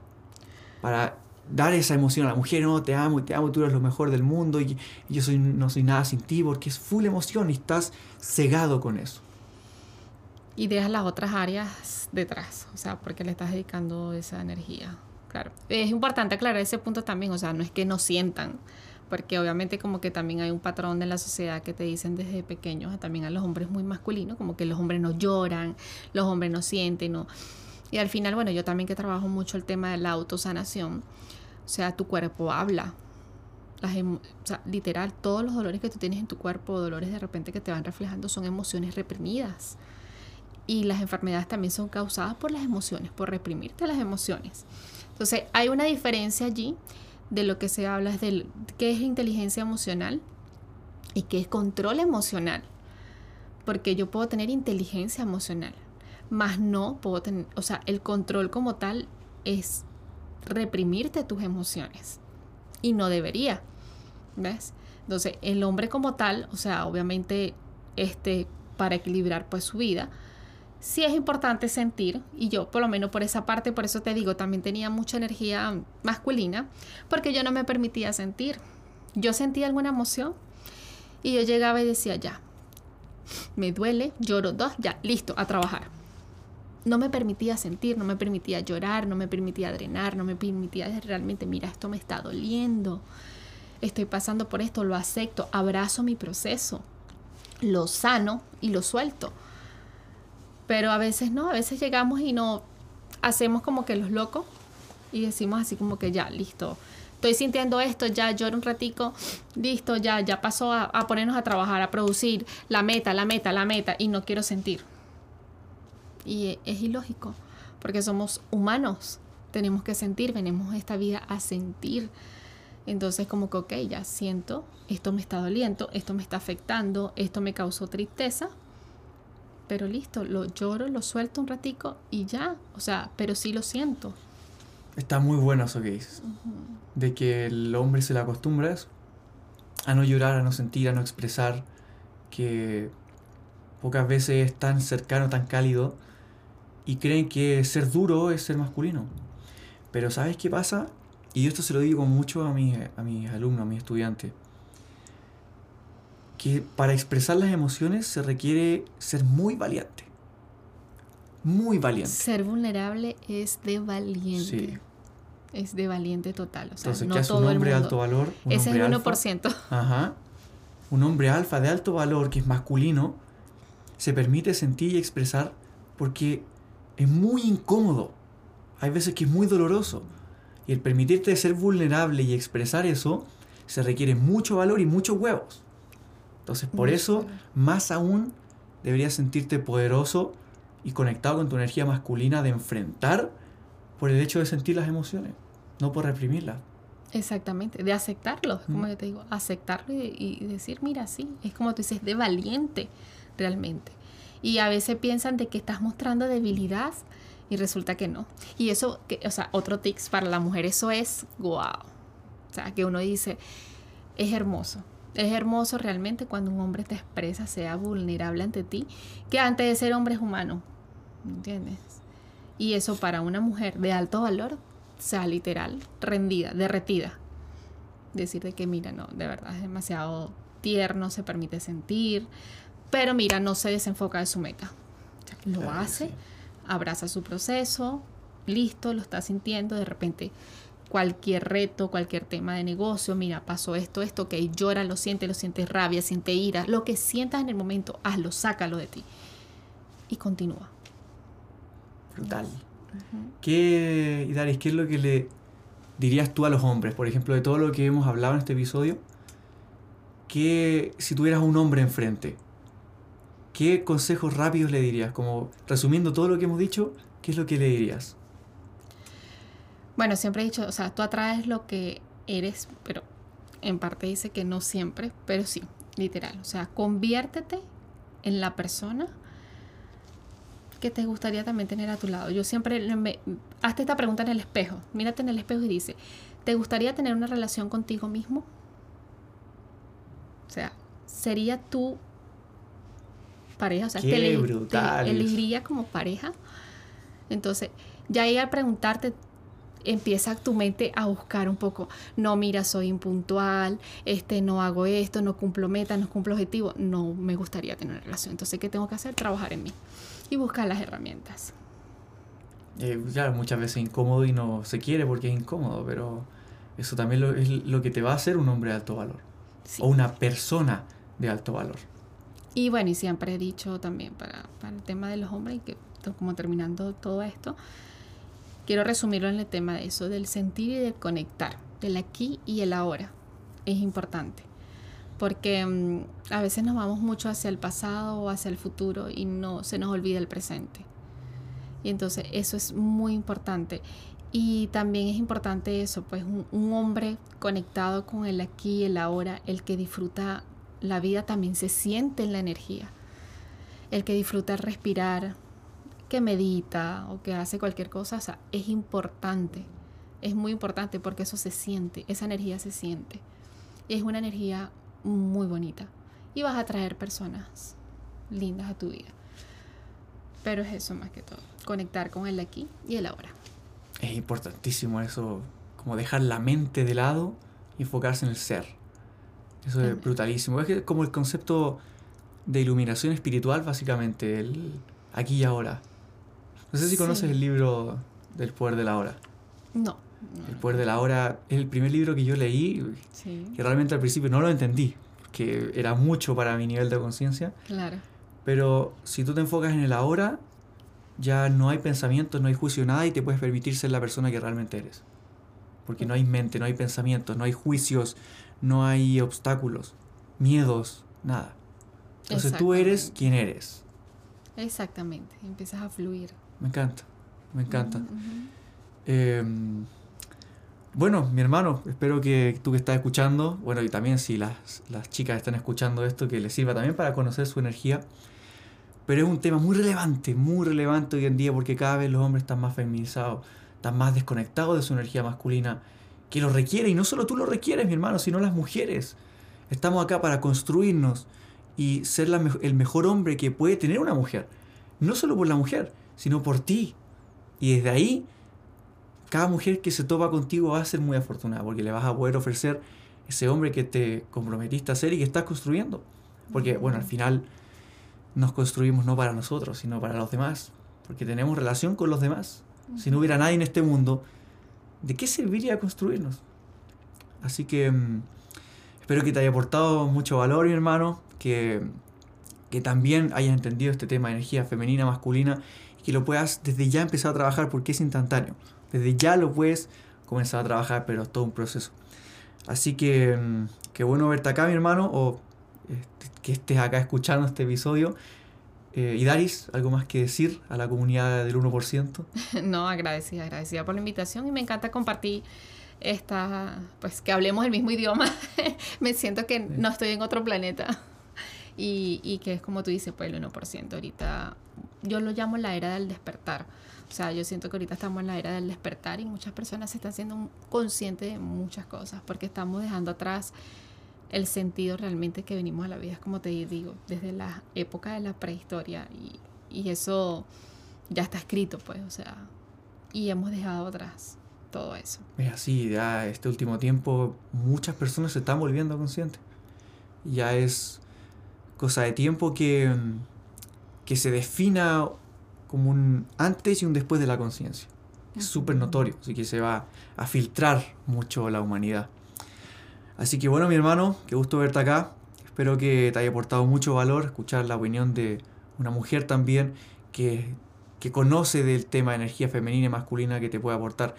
Para dar esa emoción a la mujer, no, te amo, te amo, tú eres lo mejor del mundo y, y yo soy, no soy nada sin ti, porque es full emoción y estás cegado con eso. Y dejas las otras áreas detrás, o sea, porque le estás dedicando esa energía. Claro. Es importante aclarar ese punto también, o sea, no es que no sientan, porque obviamente como que también hay un patrón en la sociedad que te dicen desde pequeños, también a los hombres muy masculinos, como que los hombres no lloran, los hombres no sienten, no. Y al final, bueno, yo también que trabajo mucho el tema de la autosanación, o sea, tu cuerpo habla. Las o sea, literal, todos los dolores que tú tienes en tu cuerpo, dolores de repente que te van reflejando, son emociones reprimidas. Y las enfermedades también son causadas por las emociones, por reprimirte las emociones. Entonces, hay una diferencia allí de lo que se habla es de qué es inteligencia emocional y qué es control emocional. Porque yo puedo tener inteligencia emocional, más no puedo tener, o sea, el control como tal es reprimirte tus emociones y no debería. ¿Ves? Entonces, el hombre como tal, o sea, obviamente este para equilibrar pues su vida, sí es importante sentir, y yo por lo menos por esa parte, por eso te digo, también tenía mucha energía masculina, porque yo no me permitía sentir. Yo sentía alguna emoción y yo llegaba y decía, ya, me duele, lloro dos, ya, listo, a trabajar. No me permitía sentir, no me permitía llorar, no me permitía drenar, no me permitía realmente, mira, esto me está doliendo, estoy pasando por esto, lo acepto, abrazo mi proceso, lo sano y lo suelto pero a veces no, a veces llegamos y no hacemos como que los locos y decimos así como que ya, listo. Estoy sintiendo esto, ya lloro un ratico, listo, ya, ya pasó a, ponernos a trabajar, a producir la meta, la meta, la meta, y no quiero sentir. Y es ilógico, porque somos humanos, tenemos que sentir, venimos esta vida a sentir. Entonces como que, ok, ya siento, esto me está doliendo, esto me está afectando, esto me causó tristeza, pero listo, lo lloro, lo suelto un ratico y ya, o sea, pero sí lo siento. Está muy bueno eso que dices, de que el hombre se le acostumbra a eso, a no llorar, a no sentir, a no expresar, que pocas veces es tan cercano, tan cálido, y creen que ser duro es ser masculino. Pero ¿sabes qué pasa? Y esto se lo digo mucho a mis, a mis alumnos, a mis estudiantes que para expresar las emociones se requiere ser muy valiente. Muy valiente. Ser vulnerable es de valiente. Sí. Es de valiente total. O sea, Entonces, no ¿qué hace todo un hombre de alto valor? Un Ese es el alfa. 1%. Ajá. Un hombre alfa de alto valor que es masculino se permite sentir y expresar porque es muy incómodo. Hay veces que es muy doloroso. Y el permitirte ser vulnerable y expresar eso se requiere mucho valor y muchos huevos. Entonces, por eso, más aún, deberías sentirte poderoso y conectado con tu energía masculina de enfrentar por el hecho de sentir las emociones, no por reprimirlas. Exactamente, de aceptarlo, como Mm. yo te digo, aceptarlo y, y decir, mira, sí, es como tú dices, de valiente realmente. Y a veces piensan de que estás mostrando debilidad y resulta que no. Y eso, que, o sea, otro tips para la mujer, eso es wow. O sea, que uno dice, es hermoso. Es hermoso realmente cuando un hombre te expresa, sea vulnerable ante ti, que antes de ser hombre es humano. ¿Entiendes? Y eso para una mujer de alto valor, o sea, literal, rendida, derretida. Decir de que, mira, no, de verdad es demasiado tierno, se permite sentir, pero mira, no se desenfoca de su meta. O sea, lo hace, abraza su proceso, listo, lo está sintiendo, de repente cualquier reto, cualquier tema de negocio, mira, pasó esto, esto, que llora, lo siente, lo siente rabia, siente ira, lo que sientas en el momento, hazlo, sácalo de ti y continúa. Brutal. ¿Qué, Daris, qué es lo que le dirías tú a los hombres, por ejemplo, de todo lo que hemos hablado en este episodio? Que si tuvieras un hombre enfrente, ¿qué consejos rápidos le dirías? Como resumiendo todo lo que hemos dicho, ¿qué es lo que le dirías? Bueno, siempre he dicho, o sea, tú atraes lo que eres, pero en parte dice que no siempre, pero sí, literal. O sea, conviértete en la persona que te gustaría también tener a tu lado. Yo siempre, me, hazte esta pregunta en el espejo, mírate en el espejo y dice, ¿te gustaría tener una relación contigo mismo? O sea, ¿sería tu pareja? O sea, te, elegiría como pareja. Entonces, ya ahí al preguntarte, empieza tu mente a buscar un poco, no, mira, soy impuntual, este, no hago esto, no cumplo metas, no cumplo objetivos, no me gustaría tener una relación. Entonces, ¿qué tengo que hacer? Trabajar en mí y buscar las herramientas. Eh, claro, muchas veces es incómodo y no se quiere porque es incómodo, pero eso también es lo que te va a hacer un hombre de alto valor. O una persona de alto valor. Y bueno, y siempre he dicho también para, para el tema de los hombres, que como terminando todo esto, quiero resumirlo en el tema de eso, del sentir y del conectar, del aquí y el ahora. Es importante porque mm, a veces nos vamos mucho hacia el pasado o hacia el futuro y no se nos olvida el presente. Y entonces eso es muy importante. Y también es importante eso, pues un, un hombre conectado con el aquí y el ahora, el que disfruta la vida también se siente en la energía. El que disfruta respirar, que medita o que hace cualquier cosa, o sea, es importante. Es muy importante porque eso se siente, esa energía se siente. Es una energía muy bonita y vas a traer personas lindas a tu vida. Pero es eso más que todo, conectar con el aquí y el ahora. Es importantísimo eso, como dejar la mente de lado y enfocarse en el ser. Eso es brutalísimo. Es como el concepto de iluminación espiritual, básicamente, el aquí y ahora. No sé si conoces el libro del poder de la hora. No. El poder de la hora es el primer libro que yo leí, que realmente al principio no lo entendí, que era mucho para mi nivel de conciencia. Claro. Pero si tú te enfocas en el ahora, ya no hay pensamientos, no hay juicio, nada, y te puedes permitir ser la persona que realmente eres. Porque no hay mente, no hay pensamientos, no hay juicios, no hay obstáculos, miedos, nada. Entonces tú eres quien eres. Exactamente, empiezas a fluir. Me encanta, me encanta. Em, bueno, mi hermano, espero que tú que estás escuchando, bueno, y también si las, las chicas están escuchando esto, que les sirva también para conocer su energía. Pero es un tema muy relevante, muy relevante hoy en día porque cada vez los hombres están más feminizados, están más desconectados de su energía masculina, que lo requiere, y no solo tú lo requieres, mi hermano, sino las mujeres. Estamos acá para construirnos y ser el mejor hombre que puede tener una mujer. No solo por la mujer, sino por ti. Y desde ahí cada mujer que se topa contigo va a ser muy afortunada porque le vas a poder ofrecer ese hombre que te comprometiste a ser y que estás construyendo. Porque, bueno, al final nos construimos no para nosotros, sino para los demás. Porque tenemos relación con los demás. Si no hubiera nadie en este mundo, ¿de qué serviría construirnos? Así que mm, espero que te haya aportado mucho valor, mi hermano, que, que también hayas entendido este tema de energía femenina, masculina, que lo puedas desde ya empezar a trabajar porque es instantáneo. Desde ya lo puedes comenzar a trabajar, pero es todo un proceso. Así que, mm, qué bueno verte acá, mi hermano, o este, que estés acá escuchando este episodio. Eh, y Daris, ¿algo más que decir a la comunidad del 1%? (laughs) No, agradecida, agradecida por la invitación y me encanta compartir esta, pues que hablemos el mismo idioma. (laughs) me siento que no estoy en otro planeta. Y, y que es como tú dices, pues el 1%. Ahorita yo lo llamo la era del despertar o sea, yo siento que ahorita estamos en la era del despertar y muchas personas se están siendo conscientes de muchas cosas porque estamos dejando atrás el sentido realmente que venimos a la vida, como te digo, desde la época de la prehistoria y, y eso ya está escrito, pues, o sea, y hemos dejado atrás todo eso. Es así, ya este último tiempo muchas personas se están volviendo conscientes. Ya es cosa de tiempo que, que se defina como un antes y un después de la conciencia. es súper notorio, así que se va a filtrar mucho la humanidad. Así que bueno, mi hermano, qué gusto verte acá. Espero que te haya aportado mucho valor escuchar la opinión de una mujer también que, que conoce del tema de energía femenina y masculina que te puede aportar.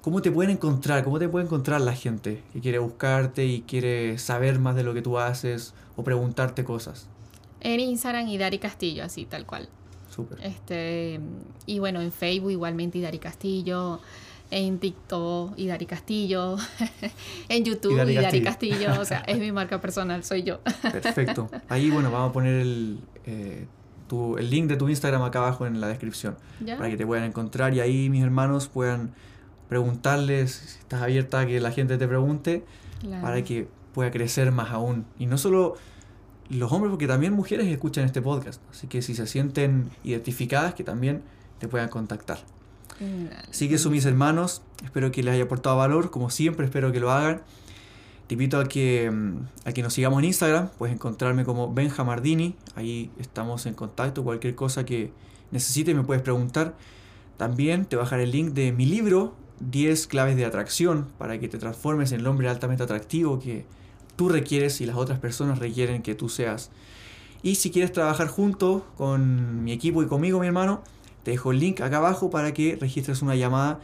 ¿Cómo te pueden encontrar? ¿Cómo te puede encontrar la gente que quiere buscarte y quiere saber más de lo que tú haces o preguntarte cosas? En Instagram, Idari Castillo, así, tal cual. Súper. Este, y bueno, en Facebook igualmente Idari Castillo en TikTok Idari Castillo, (laughs) en YouTube Idari, Castillo. o sea, es mi (laughs) marca personal, soy yo. Perfecto. Ahí, bueno, vamos a poner el, eh, el link de tu Instagram acá abajo en la descripción para que te puedan encontrar y ahí mis hermanos puedan preguntarles, si estás abierta a que la gente te pregunte, para que pueda crecer más aún. Y no solo los hombres, porque también mujeres escuchan este podcast. Así que si se sienten identificadas, que también te puedan contactar. Así que eso, mis hermanos, espero que les haya aportado valor, como siempre, espero que lo hagan. Te invito a que, mm, a que nos sigamos en Instagram, puedes encontrarme como Benjamardini, ahí estamos en contacto, cualquier cosa que necesites me puedes preguntar. También te voy a dejar el link de mi libro, 10 claves de atracción, para que te transformes en el hombre altamente atractivo que tú requieres y las otras personas requieren que tú seas. Y si quieres trabajar junto con mi equipo y conmigo, mi hermano, te dejo el link acá abajo para que registres una llamada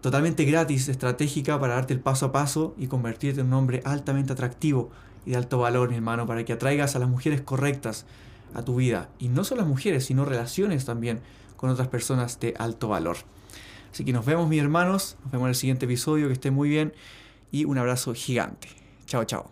totalmente gratis, estratégica, para darte el paso a paso y convertirte en un hombre altamente atractivo y de alto valor, mi hermano, para que atraigas a las mujeres correctas a tu vida. Y no solo las mujeres, sino relaciones también con otras personas de alto valor. Así que nos vemos, mis hermanos. Nos vemos en el siguiente episodio. Que estén muy bien. Y un abrazo gigante. 悄悄